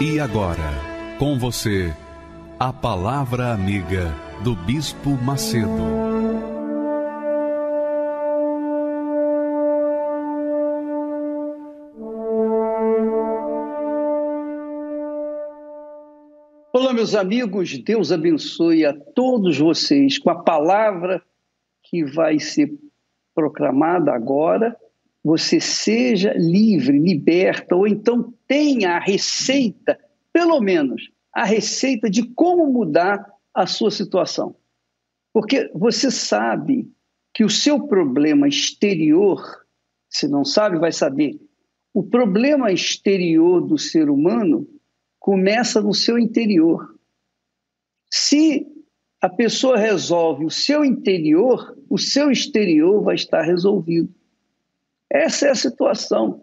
E agora, com você, a Palavra Amiga do Bispo Macedo. Olá, meus amigos, Deus abençoe a todos vocês com a palavra que vai ser proclamada agora. Você seja livre, liberta, ou então tenha a receita, pelo menos a receita de como mudar a sua situação. Porque você sabe que o seu problema exterior, se não sabe, vai saber, o problema exterior do ser humano começa no seu interior. Se a pessoa resolve o seu interior, o seu exterior vai estar resolvido. Essa é a situação.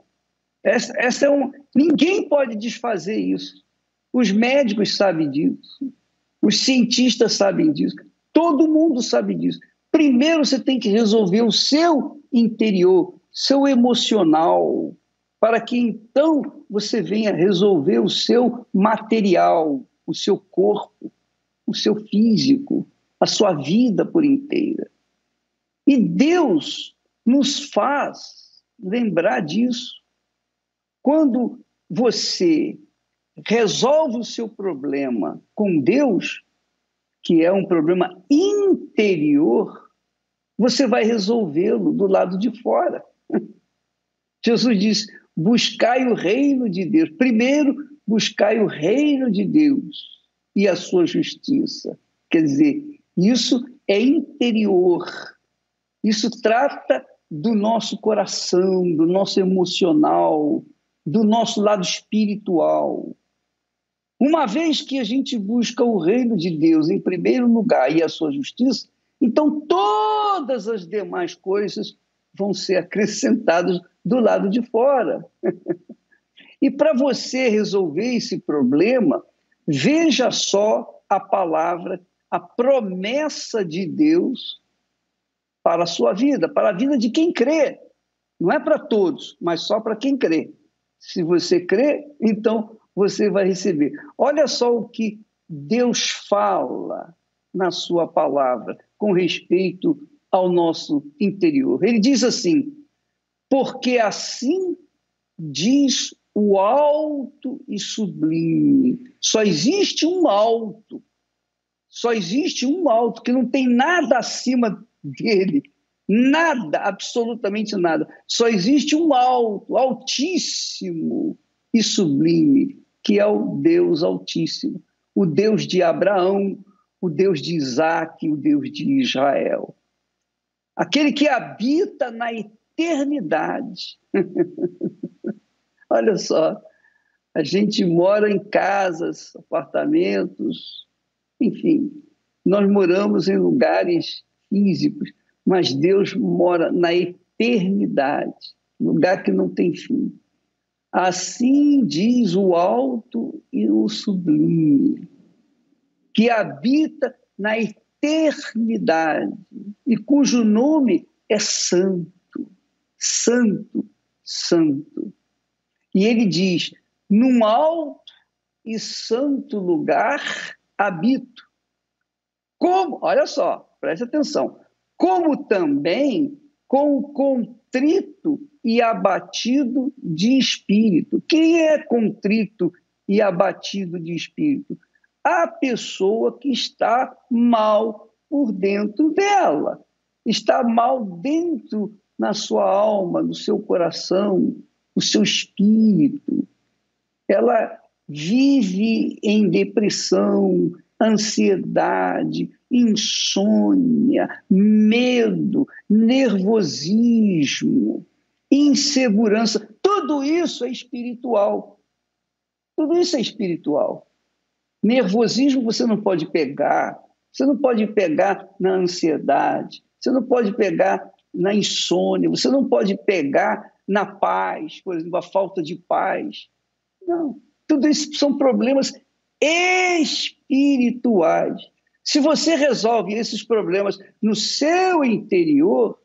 Essa, essa é um. Ninguém pode desfazer isso. Os médicos sabem disso. Os cientistas sabem disso. Todo mundo sabe disso. Primeiro você tem que resolver o seu interior, seu emocional, para que então você venha resolver o seu material, o seu corpo, o seu físico, a sua vida por inteira. E Deus nos faz lembrar disso. Quando você resolve o seu problema com Deus, que é um problema interior, você vai resolvê-lo do lado de fora. Jesus diz: buscai o reino de Deus. Primeiro, buscai o reino de Deus e a sua justiça. Quer dizer, isso é interior. Isso trata do nosso coração, do nosso emocional, do nosso lado espiritual. Uma vez que a gente busca o reino de Deus em primeiro lugar e a sua justiça, então todas as demais coisas vão ser acrescentadas do lado de fora. e para você resolver esse problema, veja só a palavra, a promessa de Deus para a sua vida, para a vida de quem crê. Não é para todos, mas só para quem crê. Se você crê, então você vai receber. Olha só o que Deus fala na sua palavra com respeito ao nosso interior. Ele diz assim: porque assim diz o alto e sublime. Só existe um alto. Só existe um alto que não tem nada acima dele. Nada, absolutamente nada. Só existe um alto, altíssimo e sublime, que é o Deus Altíssimo, o Deus de Abraão, o Deus de Isaac, o Deus de Israel. Aquele que habita na eternidade. Olha só, a gente mora em casas, apartamentos, enfim, nós moramos em lugares físicos, mas Deus mora na eternidade, lugar que não tem fim. Assim diz o alto e o sublime, que habita na eternidade e cujo nome é Santo, Santo, Santo. E ele diz: num alto e santo lugar habito. Como? Olha só, preste atenção. Como também com o contrito e abatido de espírito. Quem é contrito e abatido de espírito? A pessoa que está mal por dentro dela, está mal dentro na sua alma, no seu coração, no seu espírito. Ela vive em depressão, ansiedade, insônia, medo, nervosismo, insegurança, tudo isso é espiritual. Tudo isso é espiritual. Nervosismo você não pode pegar, você não pode pegar na ansiedade, você não pode pegar na insônia, você não pode pegar na paz, por exemplo, a falta de paz. Não. Tudo isso são problemas espirituais. Se você resolve esses problemas no seu interior,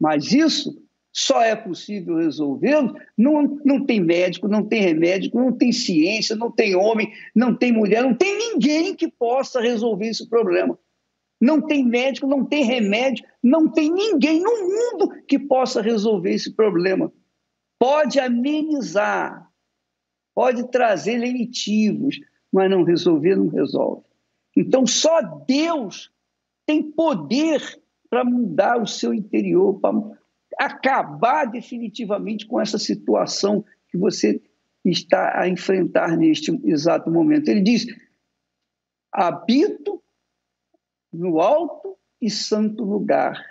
mas isso só é possível resolvê-lo, não, não tem médico, não tem remédio, não tem ciência, não tem homem, não tem mulher, não tem ninguém que possa resolver esse problema. Não tem médico, não tem remédio, não tem ninguém no mundo que possa resolver esse problema. Pode amenizar, pode trazer lenitivos, mas não resolver, não resolve. Então, só Deus tem poder para mudar o seu interior, para acabar definitivamente com essa situação que você está a enfrentar neste exato momento. Ele diz: habito no alto e santo lugar,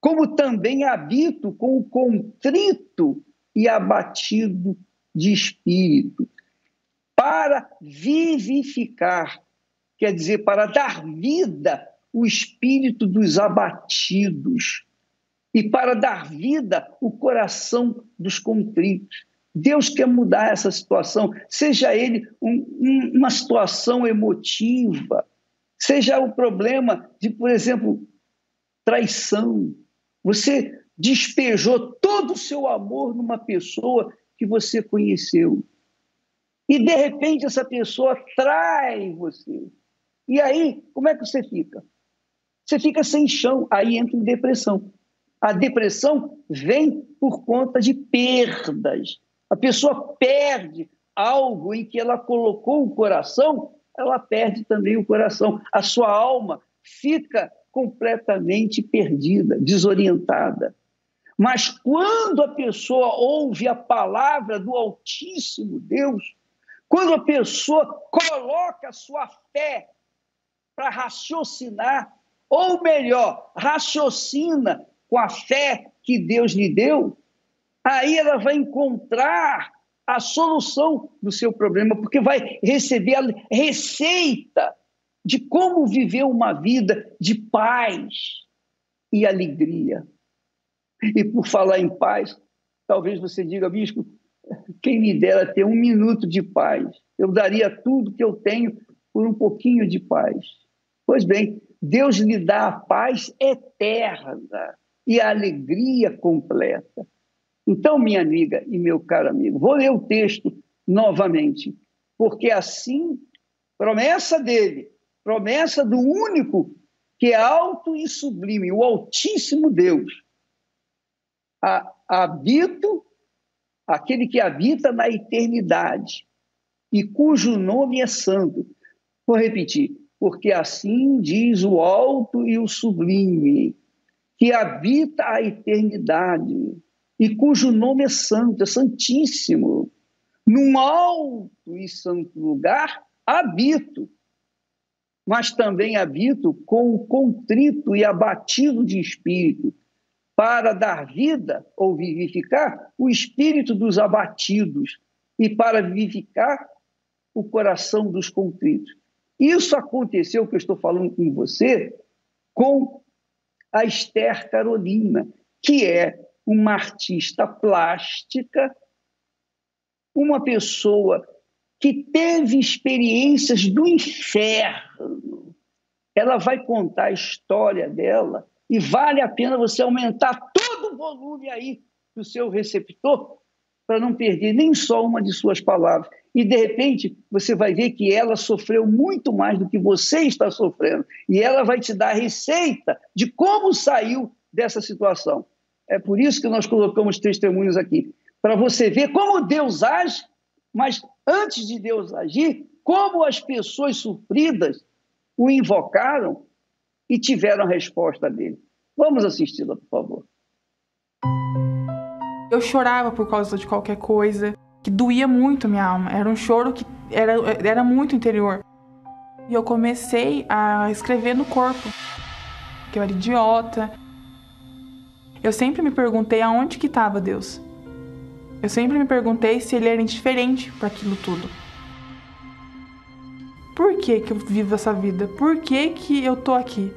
como também habito com o contrito e abatido de espírito, para vivificar, quer dizer, para dar vida o espírito dos abatidos e para dar vida o coração dos contritos. Deus quer mudar essa situação, seja ele um, um, uma situação emotiva, seja o problema de, por exemplo, traição. Você despejou todo o seu amor numa pessoa que você conheceu. E de repente essa pessoa trai você. E aí, como é que você fica? Você fica sem chão, aí entra em depressão. A depressão vem por conta de perdas. A pessoa perde algo em que ela colocou o coração, ela perde também o coração. A sua alma fica completamente perdida, desorientada. Mas quando a pessoa ouve a palavra do Altíssimo Deus, quando a pessoa coloca sua fé para raciocinar, ou melhor, raciocina com a fé que Deus lhe deu, aí ela vai encontrar a solução do seu problema, porque vai receber a receita de como viver uma vida de paz e alegria. E por falar em paz, talvez você diga, bispo, quem me dera ter um minuto de paz. Eu daria tudo que eu tenho por um pouquinho de paz. Pois bem, Deus lhe dá a paz eterna e a alegria completa. Então, minha amiga e meu caro amigo, vou ler o texto novamente, porque assim, promessa dele, promessa do único que é alto e sublime, o Altíssimo Deus. Habito, aquele que habita na eternidade e cujo nome é santo. Vou repetir, porque assim diz o alto e o sublime, que habita a eternidade e cujo nome é santo, é santíssimo. Num alto e santo lugar habito, mas também habito com o contrito e abatido de espírito, para dar vida ou vivificar o espírito dos abatidos e para vivificar o coração dos contritos. Isso aconteceu, que eu estou falando com você, com a Esther Carolina, que é uma artista plástica, uma pessoa que teve experiências do inferno. Ela vai contar a história dela e vale a pena você aumentar todo o volume aí do seu receptor para não perder nem só uma de suas palavras. E, de repente, você vai ver que ela sofreu muito mais do que você está sofrendo. E ela vai te dar a receita de como saiu dessa situação. É por isso que nós colocamos testemunhos aqui, para você ver como Deus age, mas antes de Deus agir, como as pessoas sofridas o invocaram e tiveram a resposta dele. Vamos assisti-la, por favor. Eu chorava por causa de qualquer coisa que doía muito minha alma. Era um choro que era, era muito interior. E eu comecei a escrever no corpo que eu era idiota. Eu sempre me perguntei aonde que estava Deus. Eu sempre me perguntei se ele era indiferente para aquilo tudo. Por que, que eu vivo essa vida? Por que, que eu tô aqui?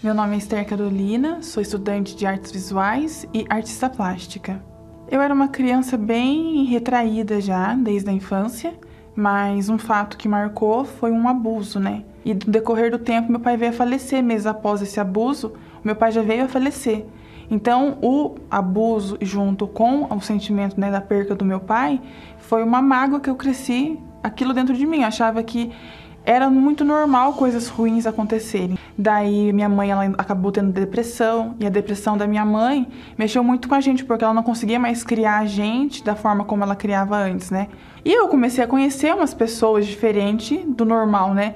Meu nome é Esther Carolina, sou estudante de artes visuais e artista plástica. Eu era uma criança bem retraída já, desde a infância, mas um fato que marcou foi um abuso, né? E no decorrer do tempo, meu pai veio a falecer. Meses após esse abuso, meu pai já veio a falecer. Então, o abuso, junto com o sentimento né, da perca do meu pai, foi uma mágoa que eu cresci aquilo dentro de mim. Eu achava que era muito normal coisas ruins acontecerem. Daí minha mãe ela acabou tendo depressão e a depressão da minha mãe mexeu muito com a gente porque ela não conseguia mais criar a gente da forma como ela criava antes, né? E eu comecei a conhecer umas pessoas diferentes do normal, né?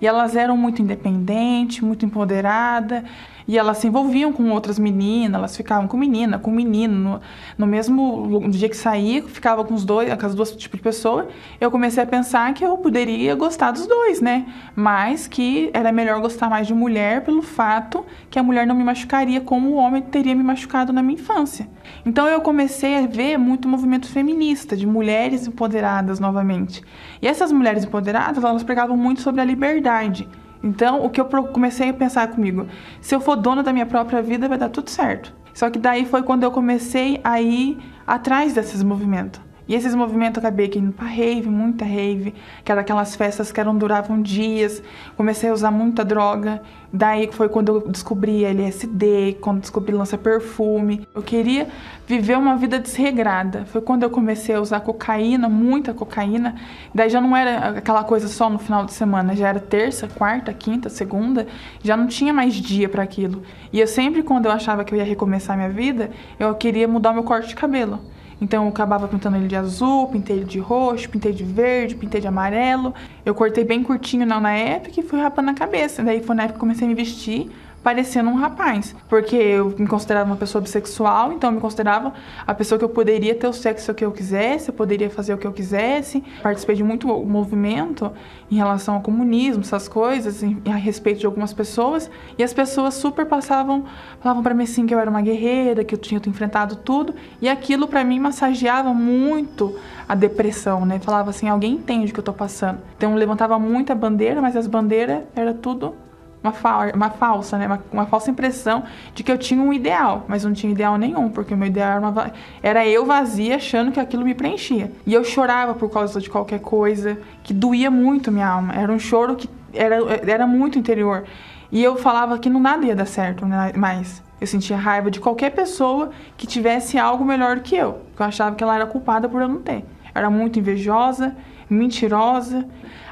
E elas eram muito independentes, muito empoderadas. E elas se envolviam com outras meninas, elas ficavam com menina, com menino. No, no mesmo no dia que saía, ficava com os dois, com as duas tipos de pessoa. Eu comecei a pensar que eu poderia gostar dos dois, né? Mas que era melhor gostar mais de mulher pelo fato que a mulher não me machucaria como o homem teria me machucado na minha infância. Então eu comecei a ver muito movimento feminista, de mulheres empoderadas novamente. E essas mulheres empoderadas, elas pregavam muito sobre a liberdade. Então, o que eu comecei a pensar comigo, se eu for dona da minha própria vida, vai dar tudo certo. Só que daí foi quando eu comecei a ir atrás desses movimentos. E esses movimentos eu acabei indo pra rave, muita rave, que eram aquelas festas que eram, duravam dias. Comecei a usar muita droga. Daí foi quando eu descobri LSD, quando descobri lança perfume. Eu queria viver uma vida desregrada. Foi quando eu comecei a usar cocaína, muita cocaína. Daí já não era aquela coisa só no final de semana, já era terça, quarta, quinta, segunda, já não tinha mais dia para aquilo. E eu sempre quando eu achava que eu ia recomeçar minha vida, eu queria mudar meu corte de cabelo. Então eu acabava pintando ele de azul, pintei ele de roxo, pintei de verde, pintei de amarelo. Eu cortei bem curtinho na época e fui rapando a cabeça. Daí foi na época que comecei a me vestir parecendo um rapaz. Porque eu me considerava uma pessoa bissexual, então eu me considerava a pessoa que eu poderia ter o sexo que eu quisesse, eu poderia fazer o que eu quisesse. Participei de muito movimento em relação ao comunismo, essas coisas, a respeito de algumas pessoas, e as pessoas super passavam, falavam para mim assim que eu era uma guerreira, que eu tinha enfrentado tudo, e aquilo para mim massageava muito a depressão, né? Falava assim, alguém entende o que eu tô passando. Então levantava muita bandeira, mas as bandeiras era tudo uma, fa uma falsa, né? Uma, uma, falsa impressão de que eu tinha um ideal, mas não tinha ideal nenhum, porque o meu ideal era, uma, era eu vazia achando que aquilo me preenchia. E eu chorava por causa de qualquer coisa, que doía muito minha alma. Era um choro que era, era muito interior. E eu falava que não nada ia dar certo né? mais. Eu sentia raiva de qualquer pessoa que tivesse algo melhor do que eu. Eu achava que ela era culpada por eu não ter. Era muito invejosa, mentirosa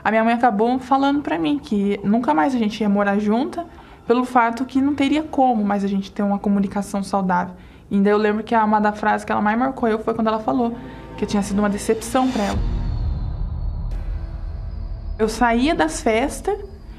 a minha mãe acabou falando para mim que nunca mais a gente ia morar junta, pelo fato que não teria como mais a gente ter uma comunicação saudável. E ainda eu lembro que uma da frase que ela mais marcou eu foi quando ela falou que tinha sido uma decepção para ela. Eu saía das festas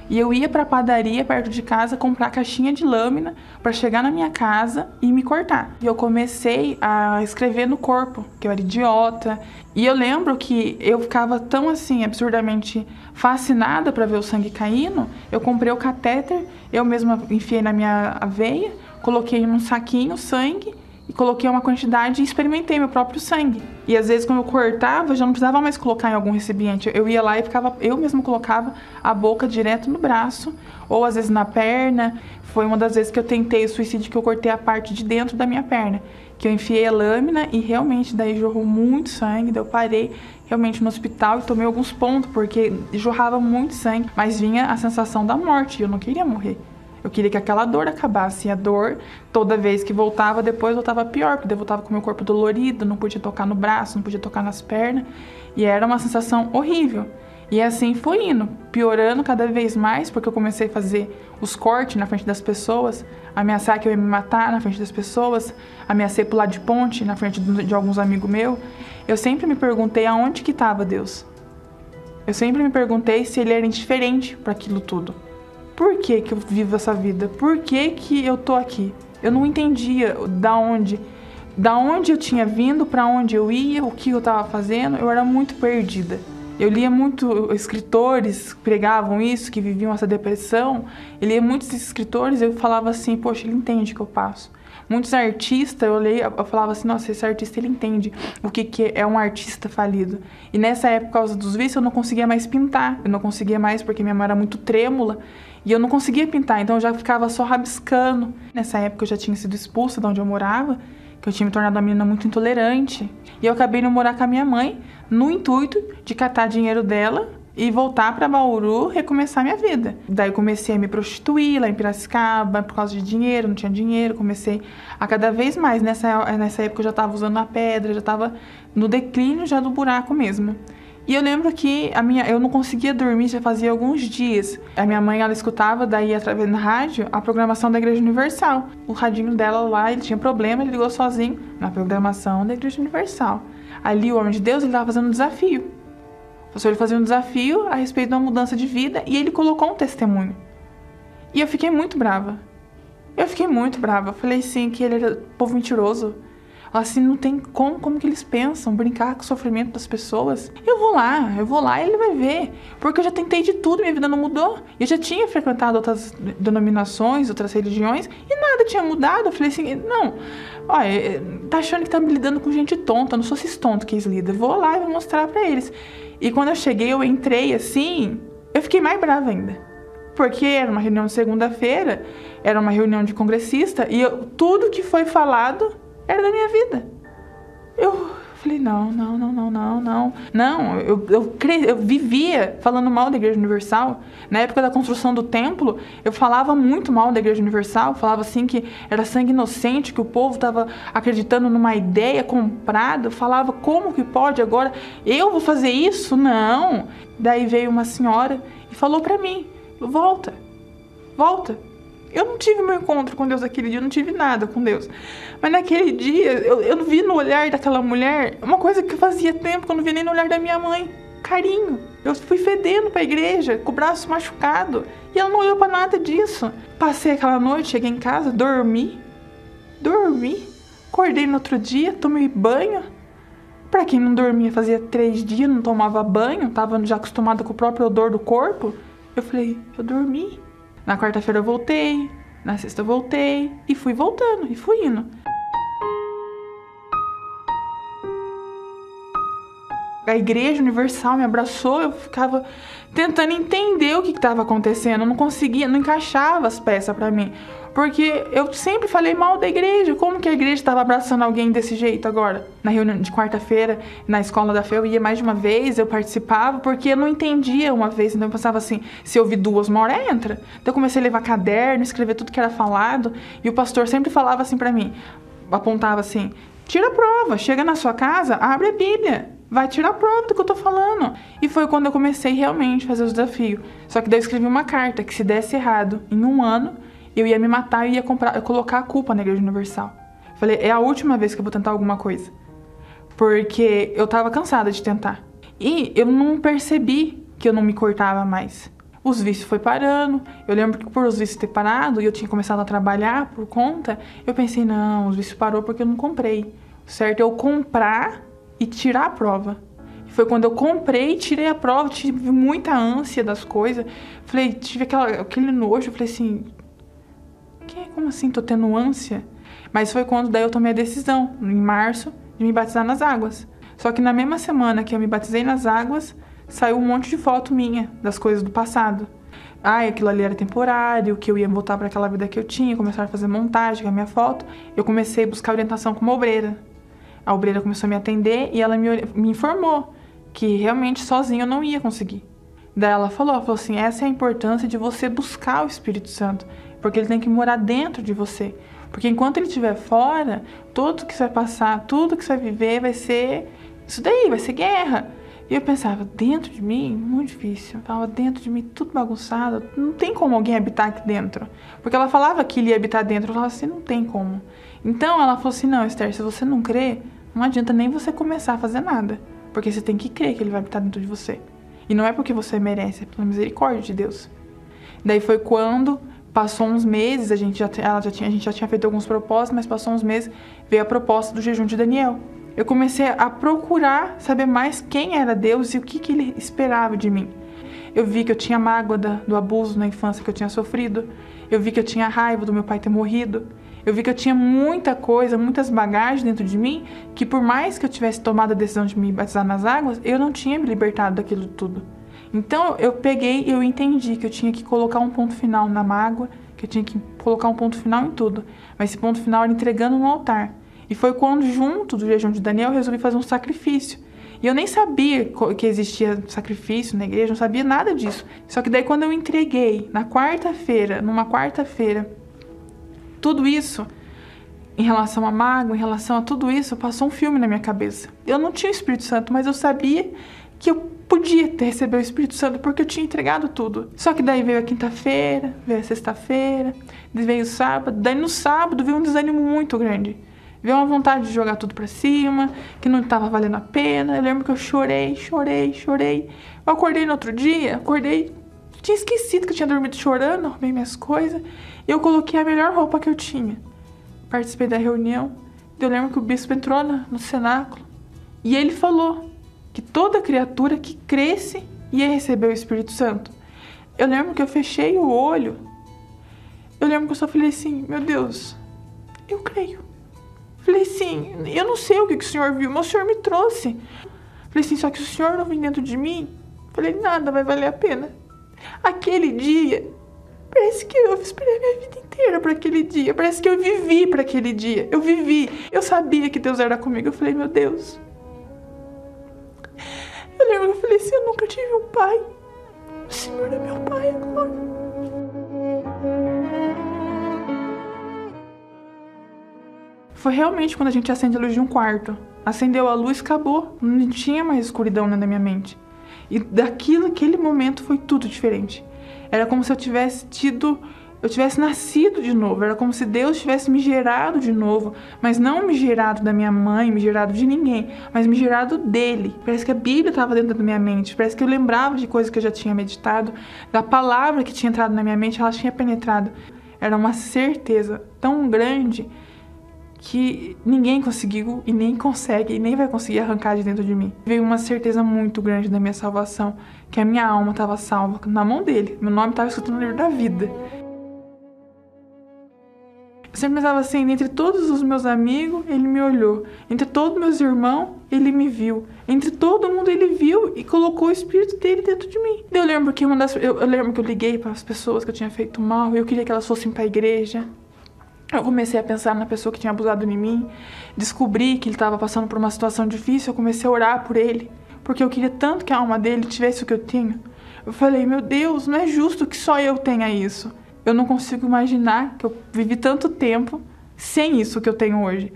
e eu ia para a padaria perto de casa comprar caixinha de lâmina para chegar na minha casa e me cortar. E eu comecei a escrever no corpo que eu era idiota, e eu lembro que eu ficava tão assim, absurdamente fascinada para ver o sangue caindo. Eu comprei o catéter, eu mesma enfiei na minha veia, coloquei num saquinho sangue e coloquei uma quantidade e experimentei meu próprio sangue. E às vezes quando eu cortava, já não precisava mais colocar em algum recipiente. Eu ia lá e ficava, eu mesma colocava a boca direto no braço, ou às vezes na perna. Foi uma das vezes que eu tentei o suicídio que eu cortei a parte de dentro da minha perna que eu enfiei a lâmina e realmente daí jorrou muito sangue, daí eu parei realmente no hospital e tomei alguns pontos porque jorrava muito sangue, mas vinha a sensação da morte e eu não queria morrer. Eu queria que aquela dor acabasse. E a dor, toda vez que voltava, depois voltava pior, porque eu voltava com meu corpo dolorido, não podia tocar no braço, não podia tocar nas pernas. E era uma sensação horrível. E assim foi indo, piorando cada vez mais, porque eu comecei a fazer os cortes na frente das pessoas, ameaçar que eu ia me matar na frente das pessoas, ameacei pular de ponte na frente de alguns amigos meus. Eu sempre me perguntei aonde que estava Deus. Eu sempre me perguntei se ele era indiferente para aquilo tudo. Por que, que eu vivo essa vida? Por que, que eu tô aqui? Eu não entendia da onde, da onde eu tinha vindo, para onde eu ia, o que eu estava fazendo. Eu era muito perdida. Eu lia muito escritores que pregavam isso, que viviam essa depressão. Eu lia muitos escritores e eu falava assim, poxa, ele entende o que eu passo. Muitos artistas, eu olhei, eu falava assim, nossa, esse artista ele entende o que, que é um artista falido. E nessa época, por causa dos vícios, eu não conseguia mais pintar. Eu não conseguia mais porque minha mão era muito trêmula. E eu não conseguia pintar, então eu já ficava só rabiscando. Nessa época eu já tinha sido expulsa de onde eu morava, que eu tinha me tornado uma menina muito intolerante. E eu acabei de morar com a minha mãe no intuito de catar dinheiro dela e voltar para Bauru recomeçar minha vida. Daí comecei a me prostituir lá em Piracicaba por causa de dinheiro, não tinha dinheiro, comecei a cada vez mais. Nessa, nessa época eu já estava usando a pedra, já estava no declínio já do buraco mesmo. E eu lembro que a minha, eu não conseguia dormir já fazia alguns dias. A minha mãe ela escutava daí através da rádio a programação da Igreja Universal. O radinho dela lá, ele tinha problema, ele ligou sozinho na programação da Igreja Universal. Ali o homem de Deus ele estava fazendo um desafio pastor ele fazia um desafio a respeito de uma mudança de vida e ele colocou um testemunho. E eu fiquei muito brava. Eu fiquei muito brava. Eu falei sim que ele era povo mentiroso. Assim, não tem como, como que eles pensam, brincar com o sofrimento das pessoas. Eu vou lá, eu vou lá e ele vai ver. Porque eu já tentei de tudo, minha vida não mudou. Eu já tinha frequentado outras denominações, outras religiões, e nada tinha mudado. Eu falei assim, não, olha, é, tá achando que tá me lidando com gente tonta, eu não sou esses tontos que eles lidam. Vou lá e vou mostrar para eles. E quando eu cheguei, eu entrei assim, eu fiquei mais brava ainda. Porque era uma reunião de segunda-feira, era uma reunião de congressista, e eu, tudo que foi falado era da minha vida. Eu falei, não, não, não, não, não, não. Não, eu, eu, cre... eu vivia falando mal da Igreja Universal. Na época da construção do templo, eu falava muito mal da Igreja Universal. Falava assim que era sangue inocente, que o povo estava acreditando numa ideia comprada. Eu falava, como que pode agora? Eu vou fazer isso? Não. Daí veio uma senhora e falou para mim, volta, volta eu não tive meu encontro com Deus aquele dia, eu não tive nada com Deus. Mas naquele dia, eu, eu vi no olhar daquela mulher uma coisa que fazia tempo que eu não via nem no olhar da minha mãe. Carinho. Eu fui fedendo pra igreja, com o braço machucado. E ela não olhou para nada disso. Passei aquela noite, cheguei em casa, dormi. Dormi. Acordei no outro dia, tomei banho. Para quem não dormia, fazia três dias, não tomava banho, tava já acostumada com o próprio odor do corpo. Eu falei, eu dormi. Na quarta-feira eu voltei, na sexta eu voltei e fui voltando e fui indo. A igreja universal me abraçou, eu ficava tentando entender o que estava acontecendo, eu não conseguia, não encaixava as peças para mim. Porque eu sempre falei mal da igreja. Como que a igreja estava abraçando alguém desse jeito agora? Na reunião de quarta-feira, na escola da fé, eu ia mais de uma vez, eu participava, porque eu não entendia uma vez. Então eu pensava assim: se eu vi duas, uma hora entra. Então eu comecei a levar caderno, escrever tudo que era falado. E o pastor sempre falava assim para mim: apontava assim, tira a prova, chega na sua casa, abre a Bíblia vai tirar a prova do que eu tô falando. E foi quando eu comecei realmente a fazer o desafio. Só que daí eu escrevi uma carta que se desse errado em um ano, eu ia me matar e ia comprar, colocar a culpa na Igreja Universal. Falei, é a última vez que eu vou tentar alguma coisa. Porque eu tava cansada de tentar. E eu não percebi que eu não me cortava mais. Os vícios foi parando. Eu lembro que por os vícios ter parado e eu tinha começado a trabalhar por conta, eu pensei, não, os vícios parou porque eu não comprei. Certo? Eu comprar e tirar a prova. Foi quando eu comprei, tirei a prova, tive muita ânsia das coisas. Falei, tive aquela, aquele nojo, falei assim, que? Como assim? Tô tendo ânsia? Mas foi quando daí eu tomei a decisão, em março, de me batizar nas águas. Só que na mesma semana que eu me batizei nas águas, saiu um monte de foto minha das coisas do passado. Ah, aquilo ali era temporário, que eu ia voltar para aquela vida que eu tinha, começar a fazer montagem com a minha foto. Eu comecei a buscar orientação com uma obreira. A obreira começou a me atender e ela me, me informou que realmente sozinha eu não ia conseguir. Daí ela falou, ela falou assim, essa é a importância de você buscar o Espírito Santo porque ele tem que morar dentro de você. Porque enquanto ele estiver fora, tudo que você vai passar, tudo que você vai viver vai ser isso daí, vai ser guerra. E eu pensava, dentro de mim, muito difícil. Eu dentro de mim, tudo bagunçado. Não tem como alguém habitar aqui dentro. Porque ela falava que ele ia habitar dentro. Eu falava assim, não tem como. Então ela falou assim, não, Esther, se você não crê, não adianta nem você começar a fazer nada. Porque você tem que crer que ele vai habitar dentro de você. E não é porque você merece, é pela misericórdia de Deus. Daí foi quando Passou uns meses, a gente já, ela já tinha, a gente já tinha feito alguns propósitos, mas passou uns meses, veio a proposta do jejum de Daniel. Eu comecei a procurar saber mais quem era Deus e o que, que ele esperava de mim. Eu vi que eu tinha mágoa do abuso na infância que eu tinha sofrido. Eu vi que eu tinha raiva do meu pai ter morrido. Eu vi que eu tinha muita coisa, muitas bagagens dentro de mim, que por mais que eu tivesse tomado a decisão de me batizar nas águas, eu não tinha me libertado daquilo tudo. Então eu peguei e eu entendi que eu tinha que colocar um ponto final na mágoa, que eu tinha que colocar um ponto final em tudo. Mas esse ponto final era entregando no altar. E foi quando, junto do jejum de Daniel, eu resolvi fazer um sacrifício. E eu nem sabia que existia sacrifício na igreja, não sabia nada disso. Só que daí quando eu entreguei, na quarta-feira, numa quarta-feira, tudo isso, em relação à mágoa, em relação a tudo isso, passou um filme na minha cabeça. Eu não tinha o Espírito Santo, mas eu sabia que eu podia ter recebido o Espírito Santo porque eu tinha entregado tudo. Só que daí veio a quinta-feira, veio a sexta-feira, veio o sábado, daí no sábado veio um desânimo muito grande. Veio uma vontade de jogar tudo para cima, que não estava valendo a pena. Eu lembro que eu chorei, chorei, chorei. Eu acordei no outro dia, acordei, tinha esquecido que eu tinha dormido chorando, arrumei minhas coisas. E eu coloquei a melhor roupa que eu tinha. Participei da reunião. Eu lembro que o bispo entrou no cenáculo e ele falou que toda criatura que cresce ia receber o Espírito Santo. Eu lembro que eu fechei o olho. Eu lembro que eu só falei assim: Meu Deus, eu creio. Falei assim, eu não sei o que, que o senhor viu, mas o senhor me trouxe. Falei assim, só que o senhor não vem dentro de mim, falei, nada vai valer a pena. Aquele dia, parece que eu esperei a minha vida inteira para aquele dia. Parece que eu vivi para aquele dia. Eu vivi. Eu sabia que Deus era comigo. Eu falei, meu Deus. Eu eu falei assim, eu nunca tive um pai. O Senhor é meu pai agora. Foi realmente quando a gente acende a luz de um quarto. Acendeu a luz, acabou. Não tinha mais escuridão na minha mente. E daquilo, aquele momento, foi tudo diferente. Era como se eu tivesse tido, eu tivesse nascido de novo. Era como se Deus tivesse me gerado de novo, mas não me gerado da minha mãe, me gerado de ninguém, mas me gerado dele. Parece que a Bíblia estava dentro da minha mente. Parece que eu lembrava de coisas que eu já tinha meditado, da palavra que tinha entrado na minha mente, ela tinha penetrado. Era uma certeza tão grande que ninguém conseguiu e nem consegue e nem vai conseguir arrancar de dentro de mim. Veio uma certeza muito grande da minha salvação, que a minha alma estava salva na mão dele. Meu nome estava escrito no livro da vida. Sempre pensava assim, entre todos os meus amigos, ele me olhou. Entre todos meus irmãos, ele me viu. Entre todo mundo, ele viu e colocou o espírito dele dentro de mim. Eu lembro que uma das, eu, eu lembro que eu liguei para as pessoas que eu tinha feito mal, eu queria que elas fossem para a igreja. Eu comecei a pensar na pessoa que tinha abusado de mim, descobri que ele estava passando por uma situação difícil, eu comecei a orar por ele, porque eu queria tanto que a alma dele tivesse o que eu tinha. Eu falei, meu Deus, não é justo que só eu tenha isso. Eu não consigo imaginar que eu vivi tanto tempo sem isso que eu tenho hoje.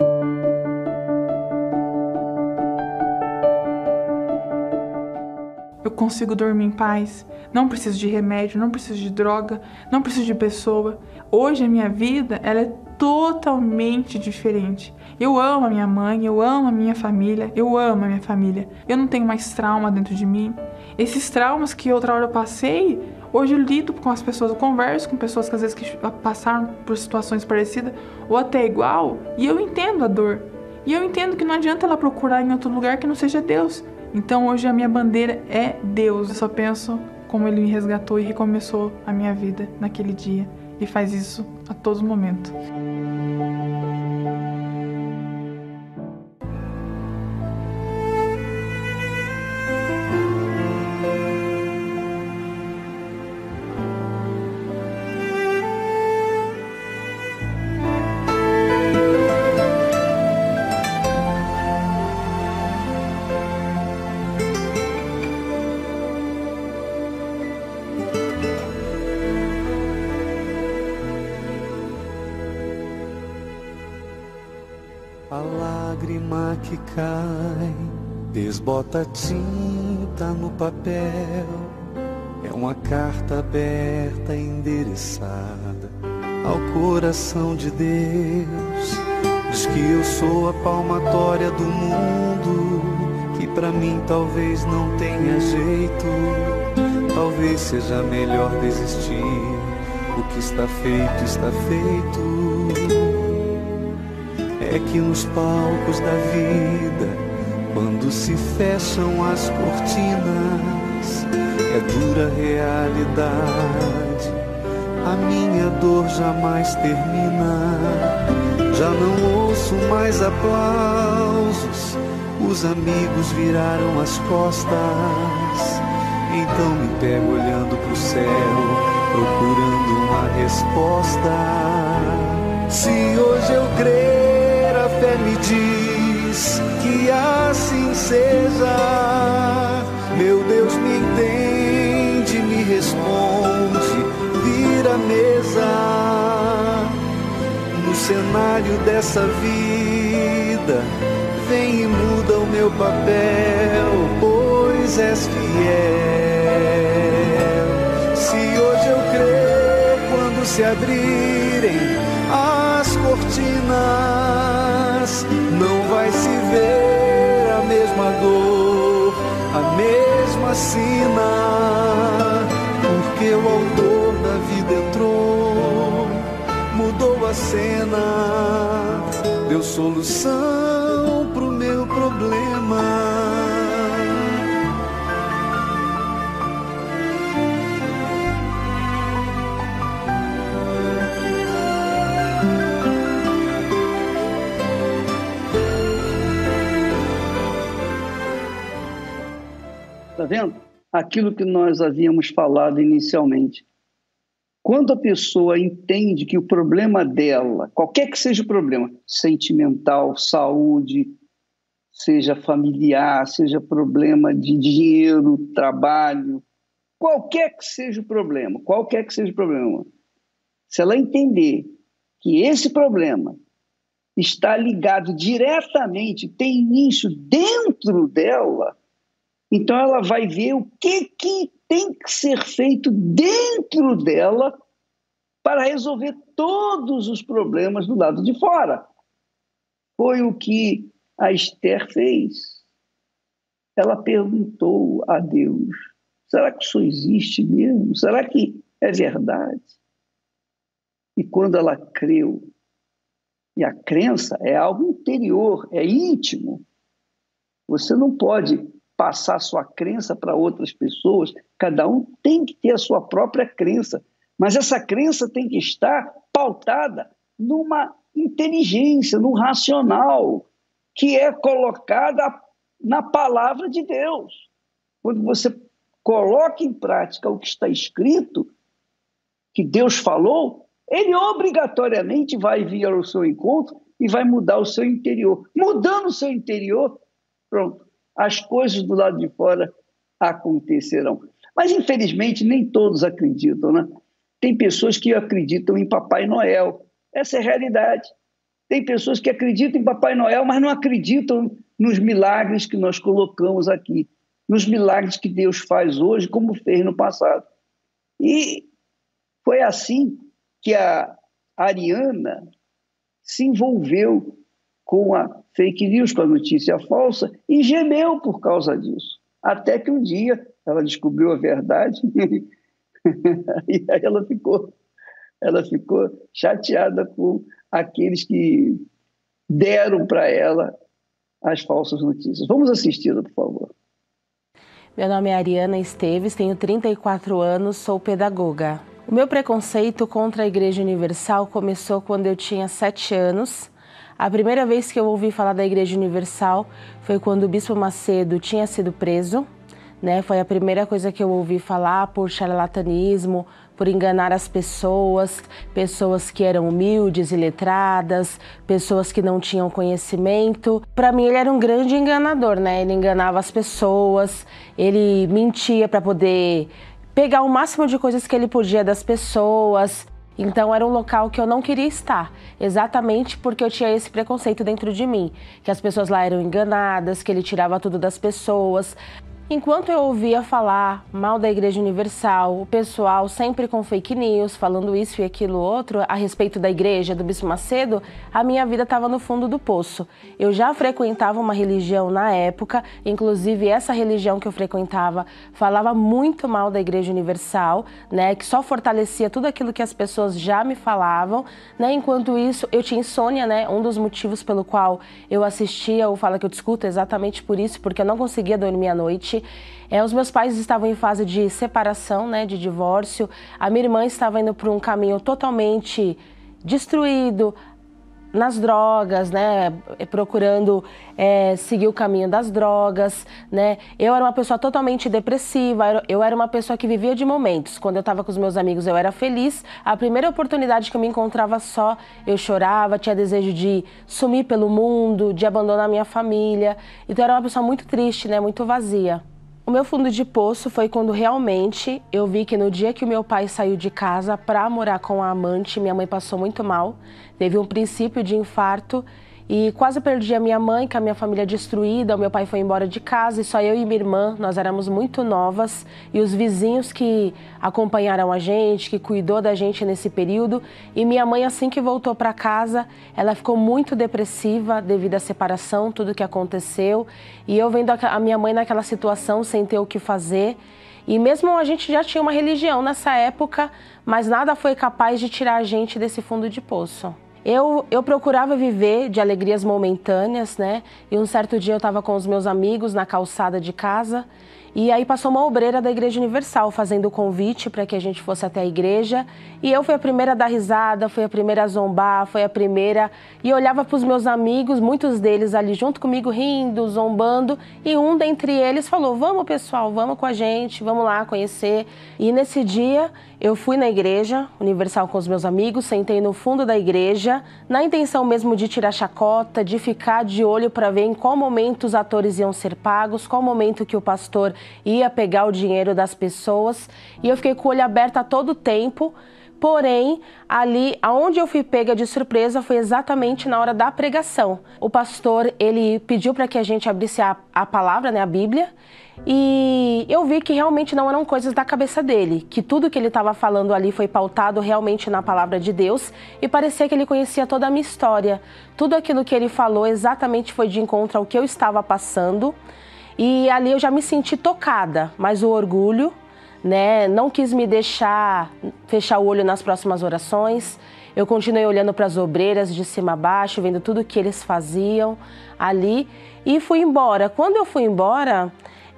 Eu consigo dormir em paz, não preciso de remédio, não preciso de droga, não preciso de pessoa. Hoje a minha vida, ela é totalmente diferente. Eu amo a minha mãe, eu amo a minha família, eu amo a minha família. Eu não tenho mais trauma dentro de mim. Esses traumas que outra hora eu passei, hoje eu lido com as pessoas, eu converso com pessoas que às vezes que passaram por situações parecidas ou até igual, e eu entendo a dor. E eu entendo que não adianta ela procurar em outro lugar que não seja Deus. Então hoje a minha bandeira é Deus. Eu só penso como ele me resgatou e recomeçou a minha vida naquele dia e faz isso a todo momento. Que cai, desbota tinta no papel. É uma carta aberta endereçada ao coração de Deus. Diz que eu sou a palmatória do mundo, que para mim talvez não tenha jeito. Talvez seja melhor desistir. O que está feito, está feito é que nos palcos da vida, quando se fecham as cortinas, é dura realidade a minha dor jamais termina. Já não ouço mais aplausos, os amigos viraram as costas. Então me pego olhando pro céu, procurando uma resposta. Se hoje eu crer, a fé me diz que assim seja. Meu Deus me entende, me responde, vira mesa no cenário dessa vida. Vem e muda o meu papel, pois és fiel. Se hoje eu crer, quando se abrirem as cortinas, não vai se ver a mesma dor, a mesma sina, porque o autor da vida entrou, mudou a cena, deu solução pro meu problema. Vendo? Aquilo que nós havíamos falado inicialmente. Quando a pessoa entende que o problema dela, qualquer que seja o problema, sentimental, saúde, seja familiar, seja problema de dinheiro, trabalho, qualquer que seja o problema, qualquer que seja o problema, se ela entender que esse problema está ligado diretamente, tem início dentro dela, então ela vai ver o que, que tem que ser feito dentro dela para resolver todos os problemas do lado de fora. Foi o que a Esther fez. Ela perguntou a Deus: será que isso existe mesmo? Será que é verdade? E quando ela creu, e a crença é algo interior, é íntimo, você não pode passar sua crença para outras pessoas, cada um tem que ter a sua própria crença, mas essa crença tem que estar pautada numa inteligência, num racional, que é colocada na palavra de Deus. Quando você coloca em prática o que está escrito, que Deus falou, ele obrigatoriamente vai vir ao seu encontro e vai mudar o seu interior. Mudando o seu interior, pronto, as coisas do lado de fora acontecerão. Mas, infelizmente, nem todos acreditam, né? Tem pessoas que acreditam em Papai Noel. Essa é a realidade. Tem pessoas que acreditam em Papai Noel, mas não acreditam nos milagres que nós colocamos aqui, nos milagres que Deus faz hoje, como fez no passado. E foi assim que a Ariana se envolveu com a fake news, com a notícia falsa, e gemeu por causa disso. Até que um dia ela descobriu a verdade e aí ela ficou, ela ficou chateada com aqueles que deram para ela as falsas notícias. Vamos assisti-la, por favor. Meu nome é Ariana Esteves, tenho 34 anos, sou pedagoga. O meu preconceito contra a Igreja Universal começou quando eu tinha 7 anos a primeira vez que eu ouvi falar da Igreja Universal foi quando o Bispo Macedo tinha sido preso. Né? Foi a primeira coisa que eu ouvi falar por charlatanismo, por enganar as pessoas, pessoas que eram humildes e letradas, pessoas que não tinham conhecimento. Para mim ele era um grande enganador, né? Ele enganava as pessoas, ele mentia para poder pegar o máximo de coisas que ele podia das pessoas. Então era um local que eu não queria estar, exatamente porque eu tinha esse preconceito dentro de mim, que as pessoas lá eram enganadas, que ele tirava tudo das pessoas. Enquanto eu ouvia falar mal da Igreja Universal, o pessoal sempre com fake news, falando isso e aquilo outro a respeito da igreja, do Bispo Macedo, a minha vida estava no fundo do poço. Eu já frequentava uma religião na época, inclusive essa religião que eu frequentava falava muito mal da Igreja Universal, né, que só fortalecia tudo aquilo que as pessoas já me falavam, né? Enquanto isso, eu tinha insônia, né? Um dos motivos pelo qual eu assistia ou fala que eu discuto é exatamente por isso, porque eu não conseguia dormir à noite. É, os meus pais estavam em fase de separação, né, de divórcio. A minha irmã estava indo por um caminho totalmente destruído, nas drogas, né, procurando é, seguir o caminho das drogas, né. Eu era uma pessoa totalmente depressiva, eu era uma pessoa que vivia de momentos. Quando eu estava com os meus amigos, eu era feliz. A primeira oportunidade que eu me encontrava só, eu chorava, tinha desejo de sumir pelo mundo, de abandonar minha família. Então eu era uma pessoa muito triste, né, muito vazia. O meu fundo de poço foi quando realmente eu vi que no dia que o meu pai saiu de casa para morar com a amante, minha mãe passou muito mal, teve um princípio de infarto e quase perdi a minha mãe, com a minha família destruída, o meu pai foi embora de casa e só eu e minha irmã, nós éramos muito novas e os vizinhos que acompanharam a gente, que cuidou da gente nesse período. E minha mãe assim que voltou para casa, ela ficou muito depressiva devido à separação, tudo que aconteceu. E eu vendo a minha mãe naquela situação sem ter o que fazer, e mesmo a gente já tinha uma religião nessa época, mas nada foi capaz de tirar a gente desse fundo de poço. Eu, eu procurava viver de alegrias momentâneas, né? E um certo dia eu estava com os meus amigos na calçada de casa e aí passou uma obreira da Igreja Universal fazendo o convite para que a gente fosse até a igreja. E eu fui a primeira a dar risada, fui a primeira a zombar, fui a primeira. E olhava para os meus amigos, muitos deles ali junto comigo, rindo, zombando. E um dentre eles falou: Vamos, pessoal, vamos com a gente, vamos lá conhecer. E nesse dia eu fui na igreja Universal com os meus amigos, sentei no fundo da igreja, na intenção mesmo de tirar chacota, de ficar de olho para ver em qual momento os atores iam ser pagos, qual momento que o pastor ia pegar o dinheiro das pessoas e eu fiquei com o olho aberto a todo tempo. Porém, ali aonde eu fui pega de surpresa foi exatamente na hora da pregação. O pastor, ele pediu para que a gente abrisse a, a palavra, né, a Bíblia, e eu vi que realmente não eram coisas da cabeça dele, que tudo que ele estava falando ali foi pautado realmente na palavra de Deus e parecia que ele conhecia toda a minha história. Tudo aquilo que ele falou exatamente foi de encontro ao que eu estava passando. E ali eu já me senti tocada, mas o orgulho, né, não quis me deixar fechar o olho nas próximas orações. Eu continuei olhando para as obreiras de cima a baixo, vendo tudo que eles faziam ali e fui embora. Quando eu fui embora,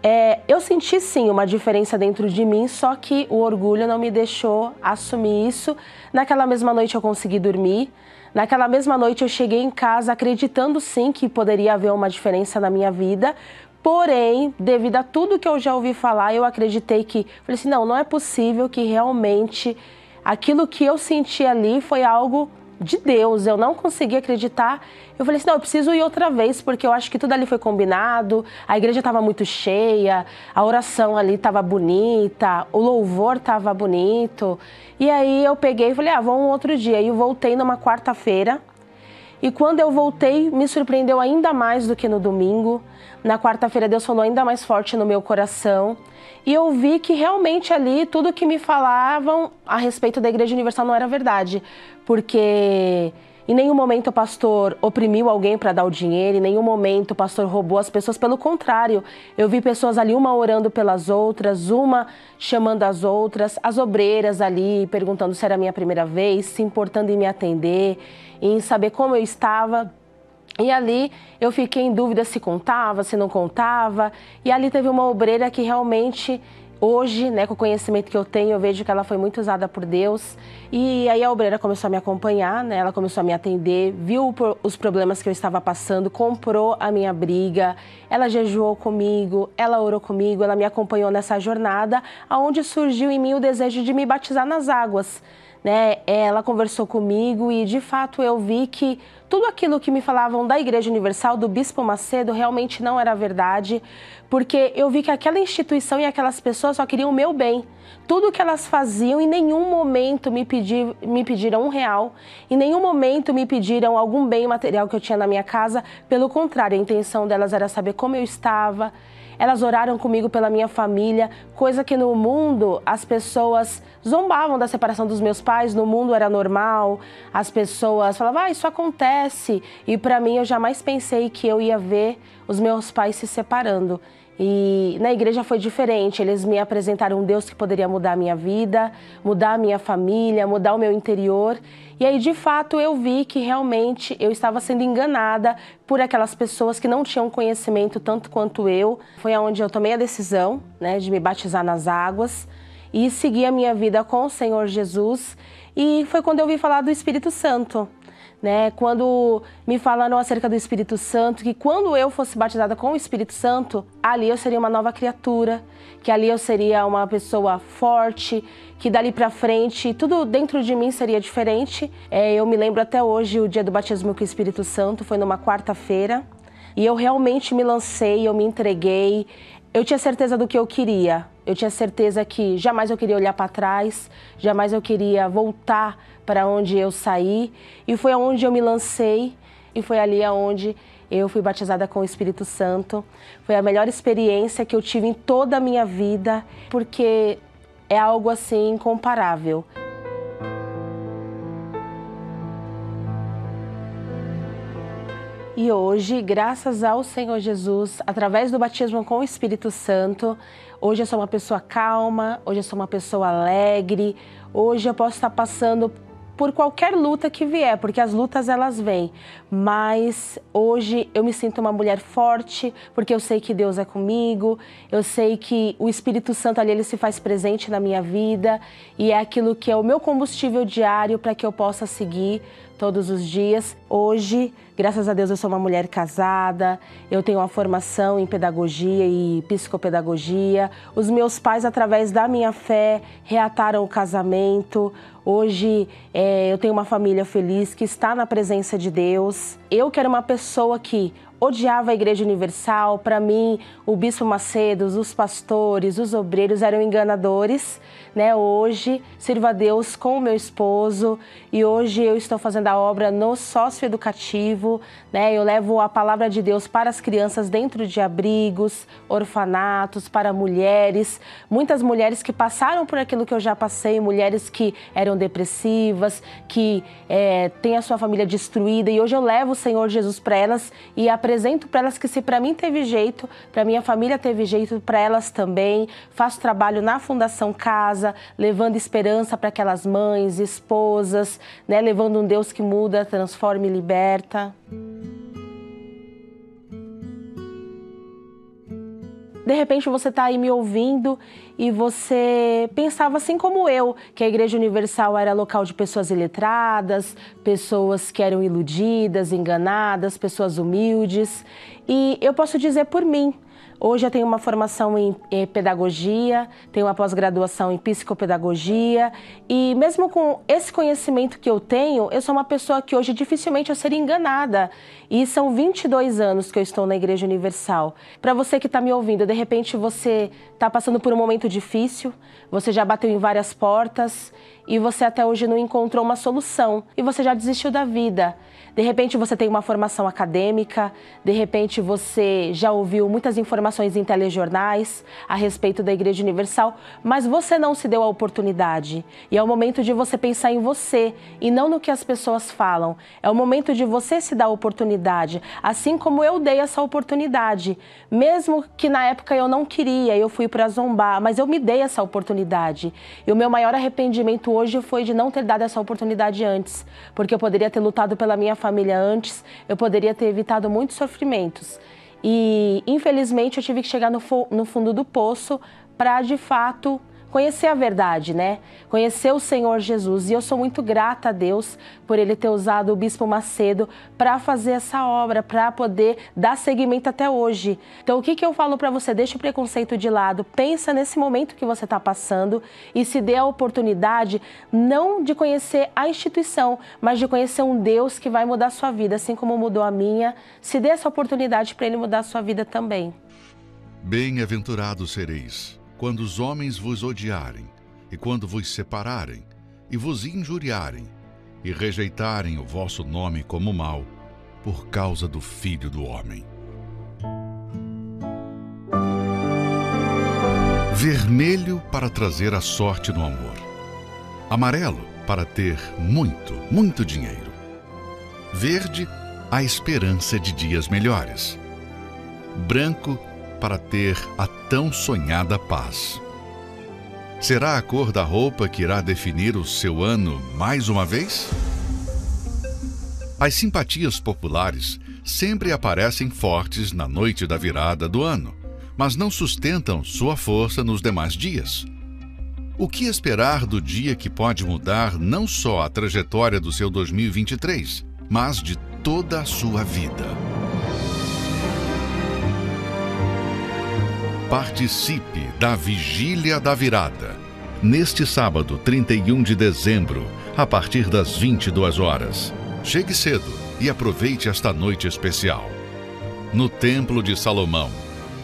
é, eu senti sim uma diferença dentro de mim, só que o orgulho não me deixou assumir isso. Naquela mesma noite eu consegui dormir. Naquela mesma noite eu cheguei em casa acreditando sim que poderia haver uma diferença na minha vida, Porém, devido a tudo que eu já ouvi falar, eu acreditei que. Falei assim: não, não é possível que realmente aquilo que eu senti ali foi algo de Deus. Eu não consegui acreditar. Eu falei assim: não, eu preciso ir outra vez, porque eu acho que tudo ali foi combinado. A igreja estava muito cheia, a oração ali estava bonita, o louvor estava bonito. E aí eu peguei e falei: ah, vamos um outro dia. E eu voltei numa quarta-feira. E quando eu voltei, me surpreendeu ainda mais do que no domingo. Na quarta-feira, Deus falou ainda mais forte no meu coração. E eu vi que realmente ali tudo que me falavam a respeito da Igreja Universal não era verdade. Porque em nenhum momento o pastor oprimiu alguém para dar o dinheiro, em nenhum momento o pastor roubou as pessoas. Pelo contrário, eu vi pessoas ali, uma orando pelas outras, uma chamando as outras, as obreiras ali perguntando se era a minha primeira vez, se importando em me atender, em saber como eu estava. E ali eu fiquei em dúvida se contava, se não contava. E ali teve uma obreira que realmente hoje, né, com o conhecimento que eu tenho, eu vejo que ela foi muito usada por Deus. E aí a obreira começou a me acompanhar, né? Ela começou a me atender, viu os problemas que eu estava passando, comprou a minha briga, ela jejuou comigo, ela orou comigo, ela me acompanhou nessa jornada, aonde surgiu em mim o desejo de me batizar nas águas né? Ela conversou comigo e de fato eu vi que tudo aquilo que me falavam da Igreja Universal, do Bispo Macedo, realmente não era verdade, porque eu vi que aquela instituição e aquelas pessoas só queriam o meu bem. Tudo que elas faziam, em nenhum momento me, pedir, me pediram um real, em nenhum momento me pediram algum bem material que eu tinha na minha casa. Pelo contrário, a intenção delas era saber como eu estava, elas oraram comigo pela minha família, coisa que no mundo as pessoas zombavam da separação dos meus pais, no mundo era normal, as pessoas falavam, ah, isso acontece. E para mim eu jamais pensei que eu ia ver os meus pais se separando. E na igreja foi diferente. Eles me apresentaram um Deus que poderia mudar a minha vida, mudar a minha família, mudar o meu interior. E aí, de fato, eu vi que realmente eu estava sendo enganada por aquelas pessoas que não tinham conhecimento tanto quanto eu. Foi aonde eu tomei a decisão, né, de me batizar nas águas e seguir a minha vida com o Senhor Jesus. E foi quando eu vi falar do Espírito Santo né? Quando me falaram acerca do Espírito Santo, que quando eu fosse batizada com o Espírito Santo, ali eu seria uma nova criatura, que ali eu seria uma pessoa forte, que dali para frente tudo dentro de mim seria diferente. É, eu me lembro até hoje o dia do batismo com o Espírito Santo foi numa quarta-feira e eu realmente me lancei, eu me entreguei. Eu tinha certeza do que eu queria. Eu tinha certeza que jamais eu queria olhar para trás, jamais eu queria voltar para onde eu saí e foi aonde eu me lancei e foi ali aonde eu fui batizada com o Espírito Santo. Foi a melhor experiência que eu tive em toda a minha vida, porque é algo assim incomparável. E hoje, graças ao Senhor Jesus, através do batismo com o Espírito Santo, hoje eu sou uma pessoa calma, hoje eu sou uma pessoa alegre, hoje eu posso estar passando por qualquer luta que vier, porque as lutas elas vêm. Mas hoje eu me sinto uma mulher forte, porque eu sei que Deus é comigo, eu sei que o Espírito Santo ali ele se faz presente na minha vida e é aquilo que é o meu combustível diário para que eu possa seguir todos os dias. Hoje, graças a Deus, eu sou uma mulher casada, eu tenho uma formação em pedagogia e psicopedagogia. Os meus pais, através da minha fé, reataram o casamento. Hoje é, eu tenho uma família feliz que está na presença de Deus. Eu quero uma pessoa que odiava a Igreja Universal. Para mim, o Bispo Macedo, os pastores, os obreiros eram enganadores. Né? Hoje, sirvo a Deus com o meu esposo e hoje eu estou fazendo a obra no sócio educativo. Né? Eu levo a palavra de Deus para as crianças dentro de abrigos, orfanatos, para mulheres. Muitas mulheres que passaram por aquilo que eu já passei, mulheres que eram depressivas, que é, têm a sua família destruída. E hoje eu levo o Senhor Jesus para elas e apresento apresento para elas que se para mim teve jeito, para minha família teve jeito, para elas também. Faço trabalho na Fundação Casa, levando esperança para aquelas mães, esposas, né, levando um Deus que muda, transforma e liberta. De repente você está aí me ouvindo e você pensava assim como eu, que a Igreja Universal era local de pessoas iletradas, pessoas que eram iludidas, enganadas, pessoas humildes. E eu posso dizer por mim, Hoje eu tenho uma formação em, em pedagogia, tenho uma pós-graduação em psicopedagogia e mesmo com esse conhecimento que eu tenho, eu sou uma pessoa que hoje dificilmente eu seria enganada. E são 22 anos que eu estou na Igreja Universal. Para você que está me ouvindo, de repente você está passando por um momento difícil, você já bateu em várias portas e você até hoje não encontrou uma solução e você já desistiu da vida. De repente você tem uma formação acadêmica, de repente você já ouviu muitas informações em telejornais a respeito da Igreja Universal, mas você não se deu a oportunidade. E é o momento de você pensar em você e não no que as pessoas falam. É o momento de você se dar a oportunidade, assim como eu dei essa oportunidade. Mesmo que na época eu não queria, eu fui para zombar, mas eu me dei essa oportunidade. E o meu maior arrependimento hoje foi de não ter dado essa oportunidade antes, porque eu poderia ter lutado pela minha família antes, eu poderia ter evitado muitos sofrimentos. E infelizmente eu tive que chegar no, no fundo do poço para de fato conhecer a verdade, né? Conhecer o Senhor Jesus. E eu sou muito grata a Deus por ele ter usado o Bispo Macedo para fazer essa obra, para poder dar seguimento até hoje. Então, o que, que eu falo para você? Deixa o preconceito de lado, pensa nesse momento que você está passando e se dê a oportunidade não de conhecer a instituição, mas de conhecer um Deus que vai mudar a sua vida, assim como mudou a minha. Se dê essa oportunidade para ele mudar a sua vida também. Bem-aventurados sereis quando os homens vos odiarem, e quando vos separarem, e vos injuriarem, e rejeitarem o vosso nome como mal, por causa do Filho do Homem. Vermelho para trazer a sorte no amor. Amarelo para ter muito, muito dinheiro. Verde, a esperança de dias melhores. Branco, para ter a tão sonhada paz? Será a cor da roupa que irá definir o seu ano mais uma vez? As simpatias populares sempre aparecem fortes na noite da virada do ano, mas não sustentam sua força nos demais dias. O que esperar do dia que pode mudar não só a trajetória do seu 2023, mas de toda a sua vida? Participe da Vigília da Virada. Neste sábado, 31 de dezembro, a partir das 22 horas. Chegue cedo e aproveite esta noite especial. No Templo de Salomão,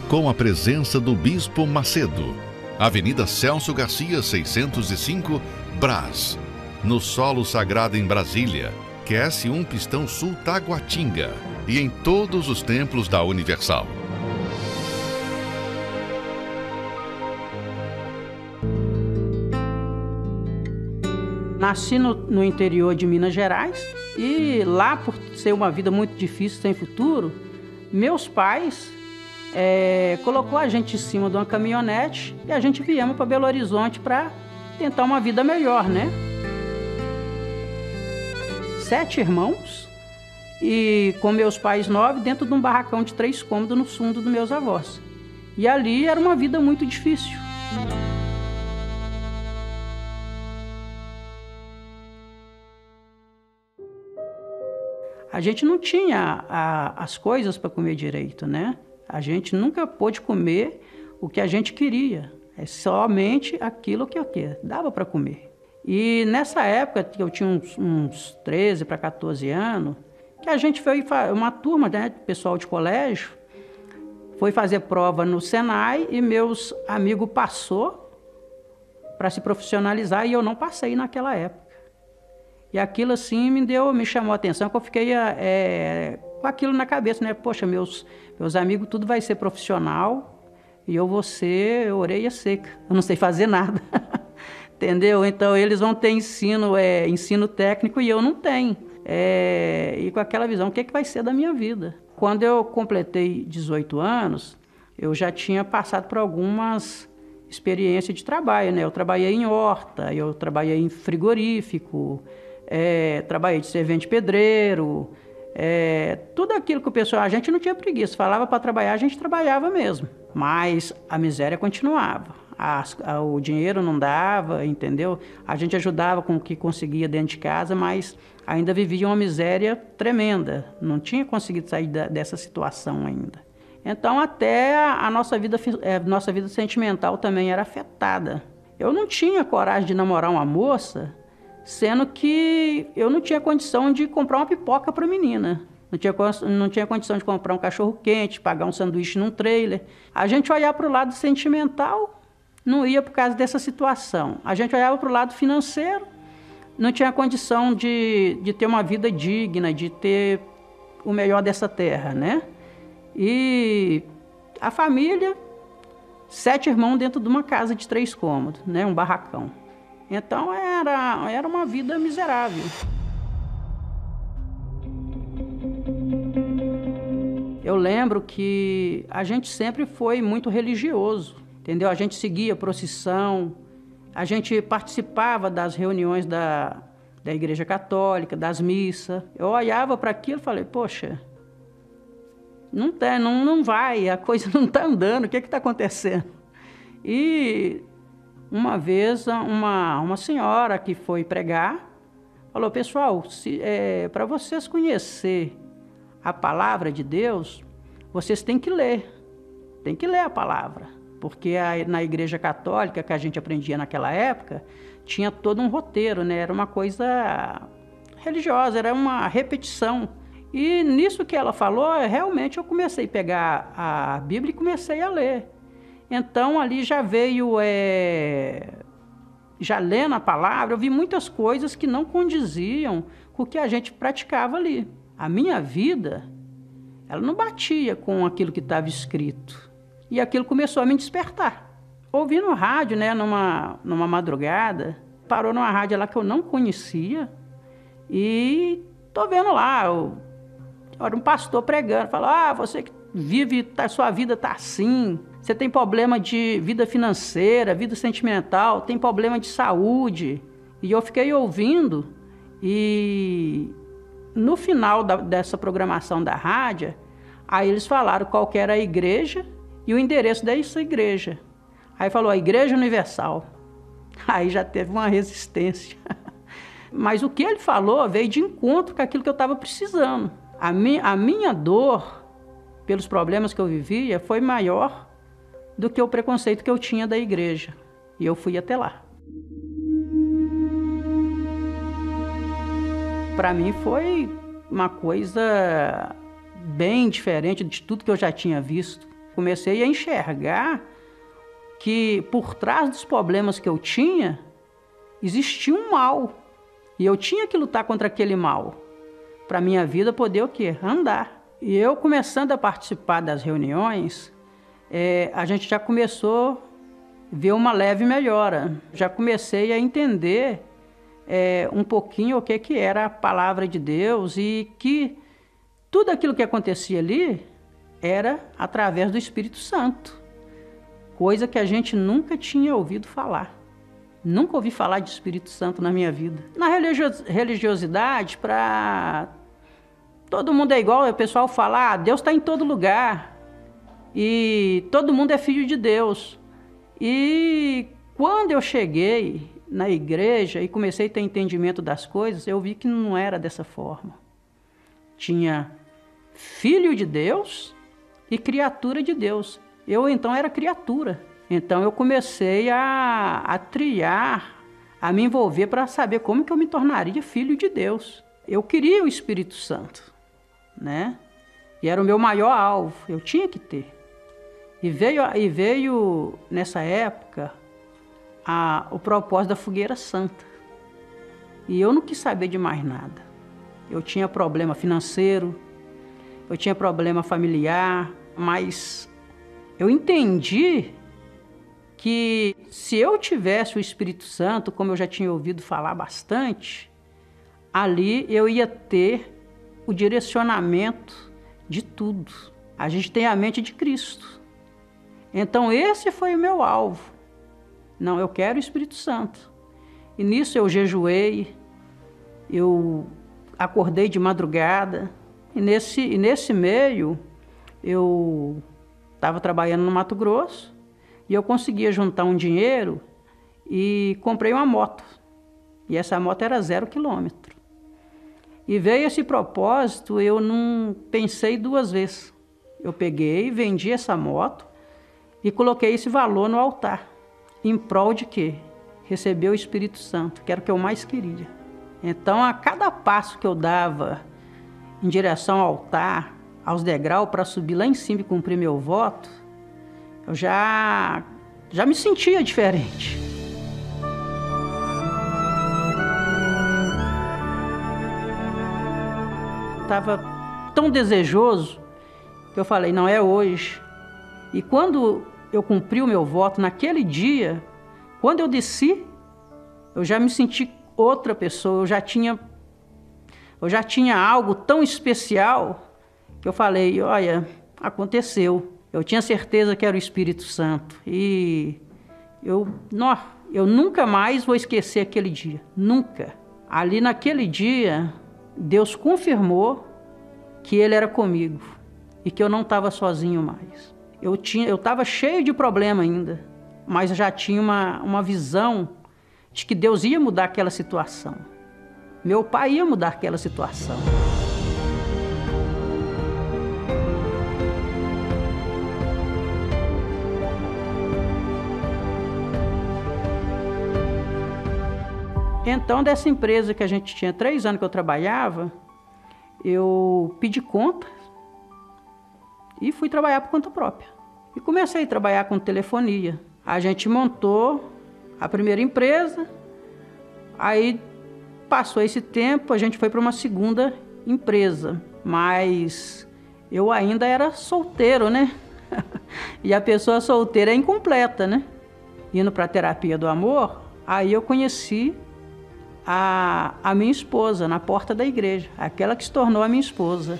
com a presença do Bispo Macedo, Avenida Celso Garcia, 605, Brás. No Solo Sagrado em Brasília, QS1 Pistão Sul Taguatinga e em todos os templos da Universal. Nasci no, no, interior de Minas Gerais e lá, por ser uma vida muito difícil, sem futuro, meus pais é, colocou a gente em cima de uma caminhonete e a gente viemos para Belo Horizonte para tentar uma vida melhor, né? Sete irmãos e com meus pais nove dentro de um barracão de três cômodos no fundo dos meus avós. E ali era uma vida muito difícil. A gente não tinha a, as coisas para comer direito, né? A gente nunca pôde comer o que a gente queria. É somente aquilo que dava para comer. E nessa época, que eu tinha uns, uns 13 para 14 anos, que a gente foi, uma turma, né, pessoal de colégio, foi fazer prova no Senai e meus amigos passou para se profissionalizar e eu não passei naquela época. E aquilo assim me deu, me chamou a atenção, que eu fiquei é, com aquilo na cabeça, né? Poxa, meus, meus amigos, tudo vai ser profissional e eu vou ser orelha seca. Eu não sei fazer nada. Entendeu? Então eles vão ter ensino, é, ensino técnico e eu não tenho. É, e com aquela visão, o que, é que vai ser da minha vida? Quando eu completei 18 anos, eu já tinha passado por algumas experiências de trabalho, né? Eu trabalhei em horta, eu trabalhei em frigorífico, é, trabalhei de servente pedreiro, é, tudo aquilo que o pessoal, a gente não tinha preguiça, falava para trabalhar, a gente trabalhava mesmo, mas a miséria continuava. As, a, o dinheiro não dava, entendeu? A gente ajudava com o que conseguia dentro de casa, mas ainda vivia uma miséria tremenda. Não tinha conseguido sair da, dessa situação ainda. Então, até a, a nossa, vida, é, nossa vida sentimental também era afetada. Eu não tinha coragem de namorar uma moça sendo que eu não tinha condição de comprar uma pipoca para a menina. Não tinha, não tinha condição de comprar um cachorro quente, pagar um sanduíche num trailer. A gente olhar para o lado sentimental, não ia por causa dessa situação. A gente olhava para o lado financeiro, não tinha condição de, de ter uma vida digna, de ter o melhor dessa terra, né? E a família, sete irmãos dentro de uma casa de três cômodos, né? Um barracão. Então era, era uma vida miserável. Eu lembro que a gente sempre foi muito religioso, entendeu? A gente seguia procissão, a gente participava das reuniões da, da Igreja Católica, das missas. Eu olhava para aquilo e falei, poxa, não, tem, não, não vai, a coisa não está andando, o que está acontecendo? E uma vez, uma, uma senhora que foi pregar falou: Pessoal, é, para vocês conhecer a palavra de Deus, vocês têm que ler. Tem que ler a palavra. Porque a, na igreja católica que a gente aprendia naquela época, tinha todo um roteiro, né? Era uma coisa religiosa, era uma repetição. E nisso que ela falou, realmente eu comecei a pegar a Bíblia e comecei a ler. Então ali já veio, é, já lendo a palavra, eu vi muitas coisas que não condiziam com o que a gente praticava ali. A minha vida, ela não batia com aquilo que estava escrito. E aquilo começou a me despertar. Ouvindo rádio, né, numa, numa madrugada, parou numa rádio lá que eu não conhecia e tô vendo lá, eu, era um pastor pregando, falou, ah, você que vive, tá, sua vida está assim. Você tem problema de vida financeira, vida sentimental, tem problema de saúde. E eu fiquei ouvindo e no final da, dessa programação da rádio, aí eles falaram qual era a igreja e o endereço dessa igreja. Aí falou a Igreja Universal. Aí já teve uma resistência. Mas o que ele falou veio de encontro com aquilo que eu estava precisando. A, mi a minha dor, pelos problemas que eu vivia, foi maior do que o preconceito que eu tinha da igreja. E eu fui até lá. Para mim foi uma coisa bem diferente de tudo que eu já tinha visto. Comecei a enxergar que por trás dos problemas que eu tinha existia um mal e eu tinha que lutar contra aquele mal para minha vida poder o quê? Andar. E eu começando a participar das reuniões, é, a gente já começou a ver uma leve melhora. Já comecei a entender é, um pouquinho o que, que era a palavra de Deus e que tudo aquilo que acontecia ali era através do Espírito Santo, coisa que a gente nunca tinha ouvido falar. Nunca ouvi falar de Espírito Santo na minha vida. Na religiosidade, para todo mundo é igual, o pessoal fala, ah, Deus está em todo lugar e todo mundo é filho de Deus. E quando eu cheguei na igreja e comecei a ter entendimento das coisas, eu vi que não era dessa forma. Tinha filho de Deus e criatura de Deus. Eu então era criatura. Então eu comecei a, a triar, a me envolver para saber como que eu me tornaria filho de Deus. Eu queria o Espírito Santo, né? E era o meu maior alvo, eu tinha que ter. E veio, e veio nessa época a, o propósito da fogueira santa. E eu não quis saber de mais nada. Eu tinha problema financeiro, eu tinha problema familiar, mas eu entendi que se eu tivesse o Espírito Santo, como eu já tinha ouvido falar bastante, ali eu ia ter o direcionamento de tudo. A gente tem a mente de Cristo. Então esse foi o meu alvo. Não, eu quero o Espírito Santo. E nisso eu jejuei, eu acordei de madrugada, e nesse, e nesse meio eu estava trabalhando no Mato Grosso, e eu conseguia juntar um dinheiro e comprei uma moto. E essa moto era zero quilômetro. E veio esse propósito, eu não pensei duas vezes. Eu peguei, vendi essa moto e coloquei esse valor no altar. Em prol de quê? Receber o Espírito Santo, que era o que eu mais queria. Então, a cada passo que eu dava em direção ao altar, aos degraus para subir lá em cima e cumprir meu voto, eu já, já me sentia diferente. Estava tão desejoso que eu falei: não é hoje. E quando eu cumpri o meu voto, naquele dia, quando eu desci, eu já me senti outra pessoa, eu já tinha eu já tinha algo tão especial que eu falei, olha, aconteceu. Eu tinha certeza que era o Espírito Santo. E eu, não, eu nunca mais vou esquecer aquele dia. Nunca. Ali naquele dia, Deus confirmou que Ele era comigo e que eu não estava sozinho mais. Eu tinha, eu estava cheio de problema ainda, mas já tinha uma, uma visão de que Deus ia mudar aquela situação. Meu pai ia mudar aquela situação. Então, dessa empresa que a gente tinha três anos que eu trabalhava, eu pedi conta e fui trabalhar por conta própria. E comecei a trabalhar com telefonia. A gente montou a primeira empresa, aí passou esse tempo, a gente foi para uma segunda empresa, mas eu ainda era solteiro, né? e a pessoa solteira é incompleta, né? Indo para a terapia do amor, aí eu conheci a, a minha esposa na porta da igreja, aquela que se tornou a minha esposa.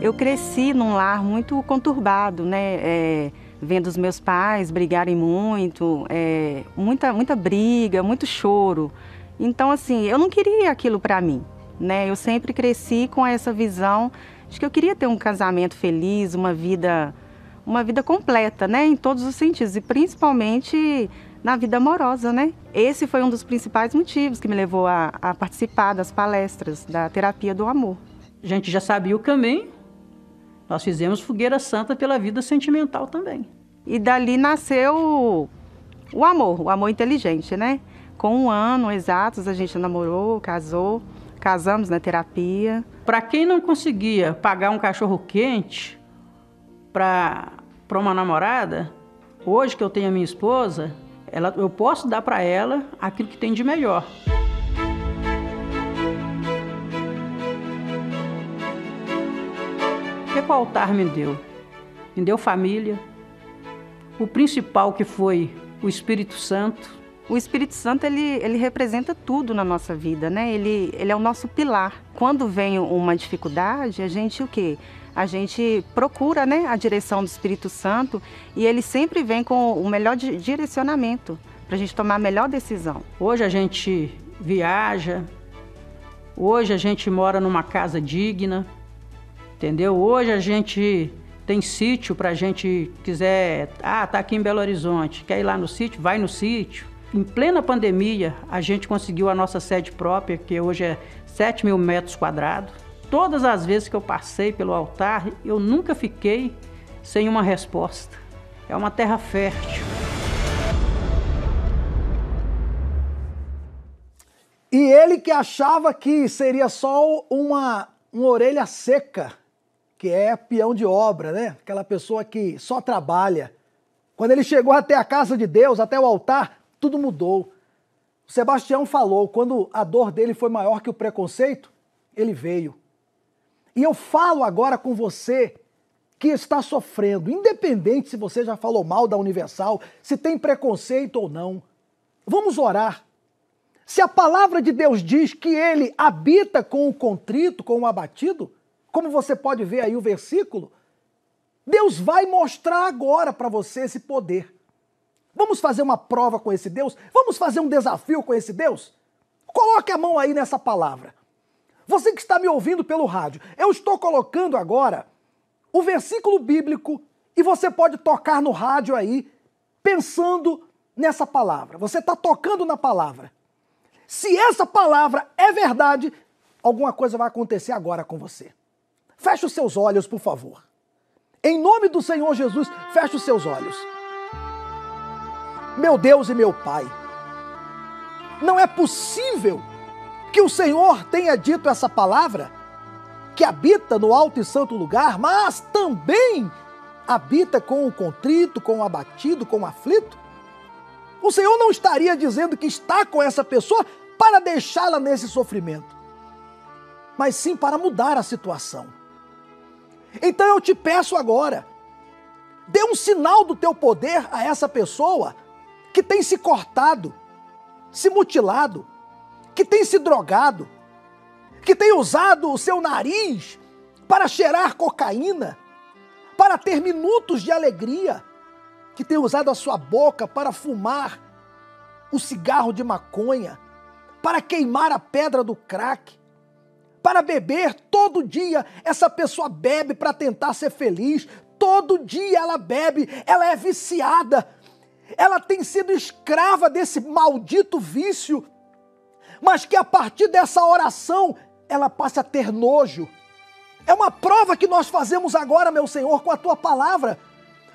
Eu cresci num lar muito conturbado, né? É, vendo os meus pais brigarem muito, é, muita, muita briga, muito choro. Então, assim, eu não queria aquilo para mim, né? Eu sempre cresci com essa visão de que eu queria ter um casamento feliz, uma vida, uma vida completa, né? Em todos os sentidos e principalmente na vida amorosa, né? Esse foi um dos principais motivos que me levou a, a participar das palestras da terapia do amor. A gente já sabia o caminho, nós fizemos fogueira santa pela vida sentimental também. E dali nasceu o amor, o amor inteligente, né? Com um ano exatos a gente namorou, casou, casamos na terapia. Para quem não conseguia pagar um cachorro quente para uma namorada, hoje que eu tenho a minha esposa, ela, eu posso dar para ela aquilo que tem de melhor. Que o altar me deu? Me deu família. O principal que foi o Espírito Santo. O Espírito Santo ele, ele representa tudo na nossa vida, né? Ele, ele é o nosso pilar. Quando vem uma dificuldade, a gente o quê? A gente procura, né, a direção do Espírito Santo e ele sempre vem com o melhor direcionamento para a gente tomar a melhor decisão. Hoje a gente viaja, hoje a gente mora numa casa digna, entendeu? Hoje a gente tem sítio para a gente quiser, ah, tá aqui em Belo Horizonte, quer ir lá no sítio, vai no sítio. Em plena pandemia, a gente conseguiu a nossa sede própria, que hoje é 7 mil metros quadrados. Todas as vezes que eu passei pelo altar, eu nunca fiquei sem uma resposta. É uma terra fértil. E ele que achava que seria só uma, uma orelha seca que é peão de obra, né? Aquela pessoa que só trabalha. Quando ele chegou até a casa de Deus, até o altar, tudo mudou. O Sebastião falou, quando a dor dele foi maior que o preconceito, ele veio. E eu falo agora com você que está sofrendo, independente se você já falou mal da Universal, se tem preconceito ou não. Vamos orar. Se a palavra de Deus diz que ele habita com o contrito, com o abatido, como você pode ver aí o versículo, Deus vai mostrar agora para você esse poder. Vamos fazer uma prova com esse Deus? Vamos fazer um desafio com esse Deus? Coloque a mão aí nessa palavra. Você que está me ouvindo pelo rádio, eu estou colocando agora o versículo bíblico e você pode tocar no rádio aí, pensando nessa palavra. Você está tocando na palavra. Se essa palavra é verdade, alguma coisa vai acontecer agora com você. Feche os seus olhos, por favor. Em nome do Senhor Jesus, feche os seus olhos. Meu Deus e meu Pai, não é possível que o Senhor tenha dito essa palavra, que habita no alto e santo lugar, mas também habita com o contrito, com o abatido, com o aflito? O Senhor não estaria dizendo que está com essa pessoa para deixá-la nesse sofrimento, mas sim para mudar a situação. Então eu te peço agora, dê um sinal do teu poder a essa pessoa que tem se cortado, se mutilado, que tem se drogado, que tem usado o seu nariz para cheirar cocaína, para ter minutos de alegria, que tem usado a sua boca para fumar o cigarro de maconha, para queimar a pedra do crack, para beber todo dia. Essa pessoa bebe para tentar ser feliz. Todo dia ela bebe, ela é viciada. Ela tem sido escrava desse maldito vício. Mas que a partir dessa oração ela passe a ter nojo. É uma prova que nós fazemos agora, meu Senhor, com a tua palavra.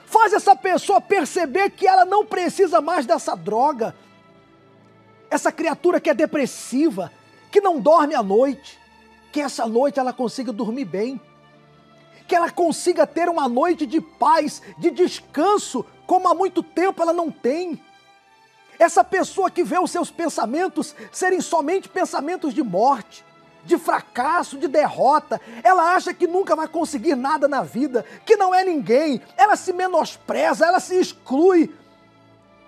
Faz essa pessoa perceber que ela não precisa mais dessa droga. Essa criatura que é depressiva, que não dorme à noite, que essa noite ela consiga dormir bem, que ela consiga ter uma noite de paz, de descanso, como há muito tempo ela não tem. Essa pessoa que vê os seus pensamentos serem somente pensamentos de morte, de fracasso, de derrota, ela acha que nunca vai conseguir nada na vida, que não é ninguém, ela se menospreza, ela se exclui.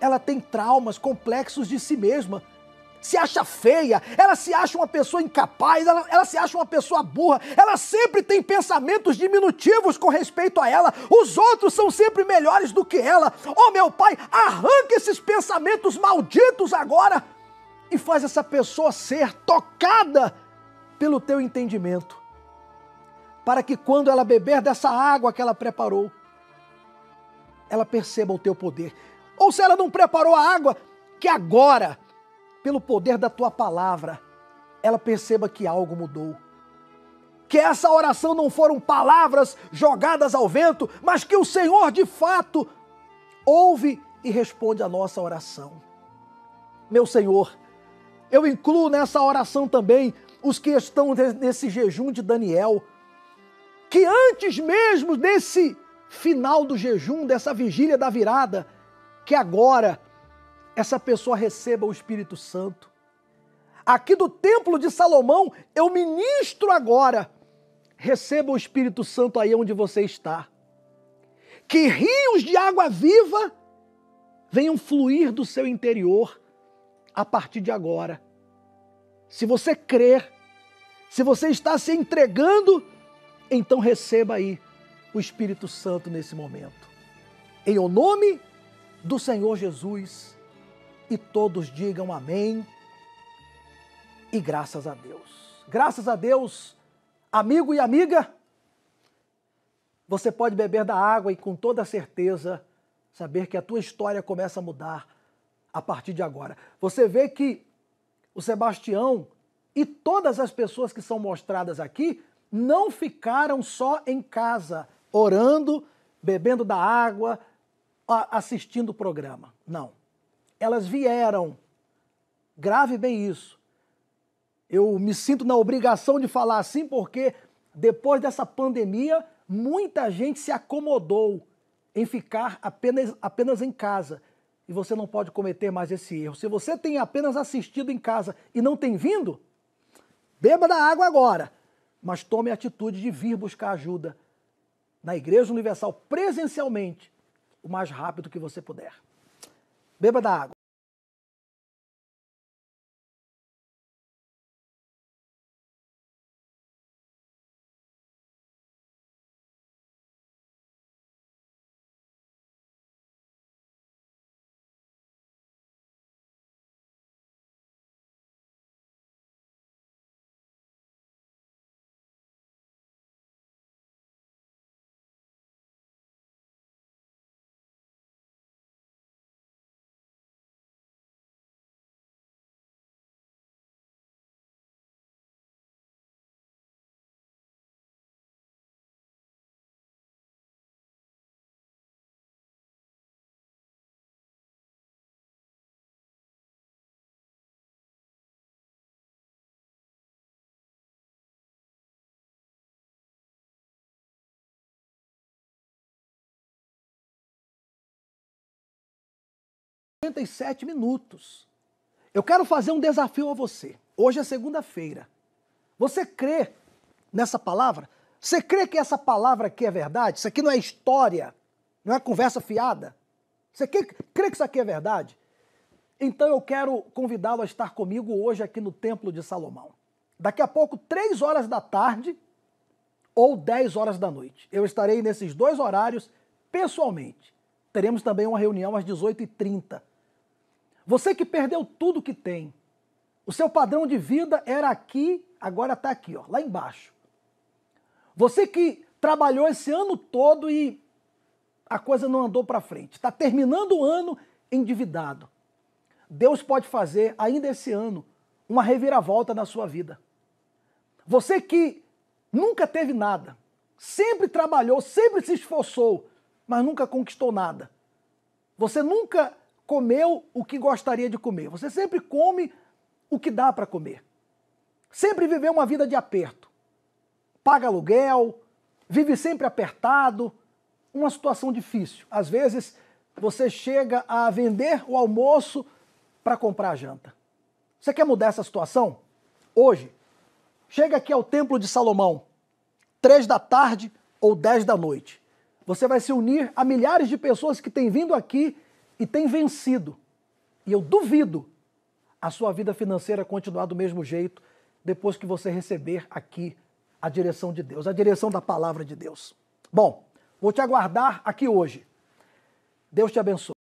Ela tem traumas complexos de si mesma se acha feia, ela se acha uma pessoa incapaz, ela, ela se acha uma pessoa burra, ela sempre tem pensamentos diminutivos com respeito a ela, os outros são sempre melhores do que ela. Oh meu pai, arranca esses pensamentos malditos agora e faz essa pessoa ser tocada pelo teu entendimento, para que quando ela beber dessa água que ela preparou, ela perceba o teu poder. Ou se ela não preparou a água, que agora pelo poder da tua palavra, ela perceba que algo mudou. Que essa oração não foram palavras jogadas ao vento, mas que o Senhor de fato ouve e responde a nossa oração. Meu Senhor, eu incluo nessa oração também os que estão nesse jejum de Daniel, que antes mesmo desse final do jejum, dessa vigília da virada, que agora essa pessoa receba o Espírito Santo. Aqui do Templo de Salomão, eu ministro agora. Receba o Espírito Santo aí onde você está. Que rios de água viva venham fluir do seu interior a partir de agora. Se você crer, se você está se entregando, então receba aí o Espírito Santo nesse momento. Em o nome do Senhor Jesus e todos digam amém e graças a Deus. Graças a Deus, amigo e amiga, você pode beber da água e com toda certeza saber que a tua história começa a mudar a partir de agora. Você vê que o Sebastião e todas as pessoas que são mostradas aqui não ficaram só em casa, orando, bebendo da água, assistindo o programa. Não elas vieram. Grave bem isso. Eu me sinto na obrigação de falar assim porque depois dessa pandemia, muita gente se acomodou em ficar apenas, apenas em casa. E você não pode cometer mais esse erro. Se você tem apenas assistido em casa e não tem vindo, beba da água agora, mas tome a atitude de vir buscar ajuda na Igreja Universal presencialmente o mais rápido que você puder. Beba da água. Sete minutos. Eu quero fazer um desafio a você. Hoje é segunda-feira. Você crê nessa palavra? Você crê que essa palavra aqui é verdade? Isso aqui não é história, não é conversa fiada? Você crê, crê que isso aqui é verdade? Então eu quero convidá-lo a estar comigo hoje aqui no Templo de Salomão. Daqui a pouco, três horas da tarde ou 10 horas da noite. Eu estarei nesses dois horários pessoalmente. Teremos também uma reunião às 18h30 você que perdeu tudo que tem. O seu padrão de vida era aqui, agora está aqui, ó, lá embaixo. Você que trabalhou esse ano todo e a coisa não andou para frente, está terminando o ano endividado. Deus pode fazer ainda esse ano uma reviravolta na sua vida. Você que nunca teve nada, sempre trabalhou, sempre se esforçou, mas nunca conquistou nada. Você nunca comeu o que gostaria de comer. Você sempre come o que dá para comer. Sempre viveu uma vida de aperto. Paga aluguel, vive sempre apertado, uma situação difícil. Às vezes você chega a vender o almoço para comprar a janta. Você quer mudar essa situação? Hoje, chega aqui ao Templo de Salomão, três da tarde ou dez da noite. Você vai se unir a milhares de pessoas que têm vindo aqui e tem vencido. E eu duvido a sua vida financeira continuar do mesmo jeito depois que você receber aqui a direção de Deus, a direção da palavra de Deus. Bom, vou te aguardar aqui hoje. Deus te abençoe.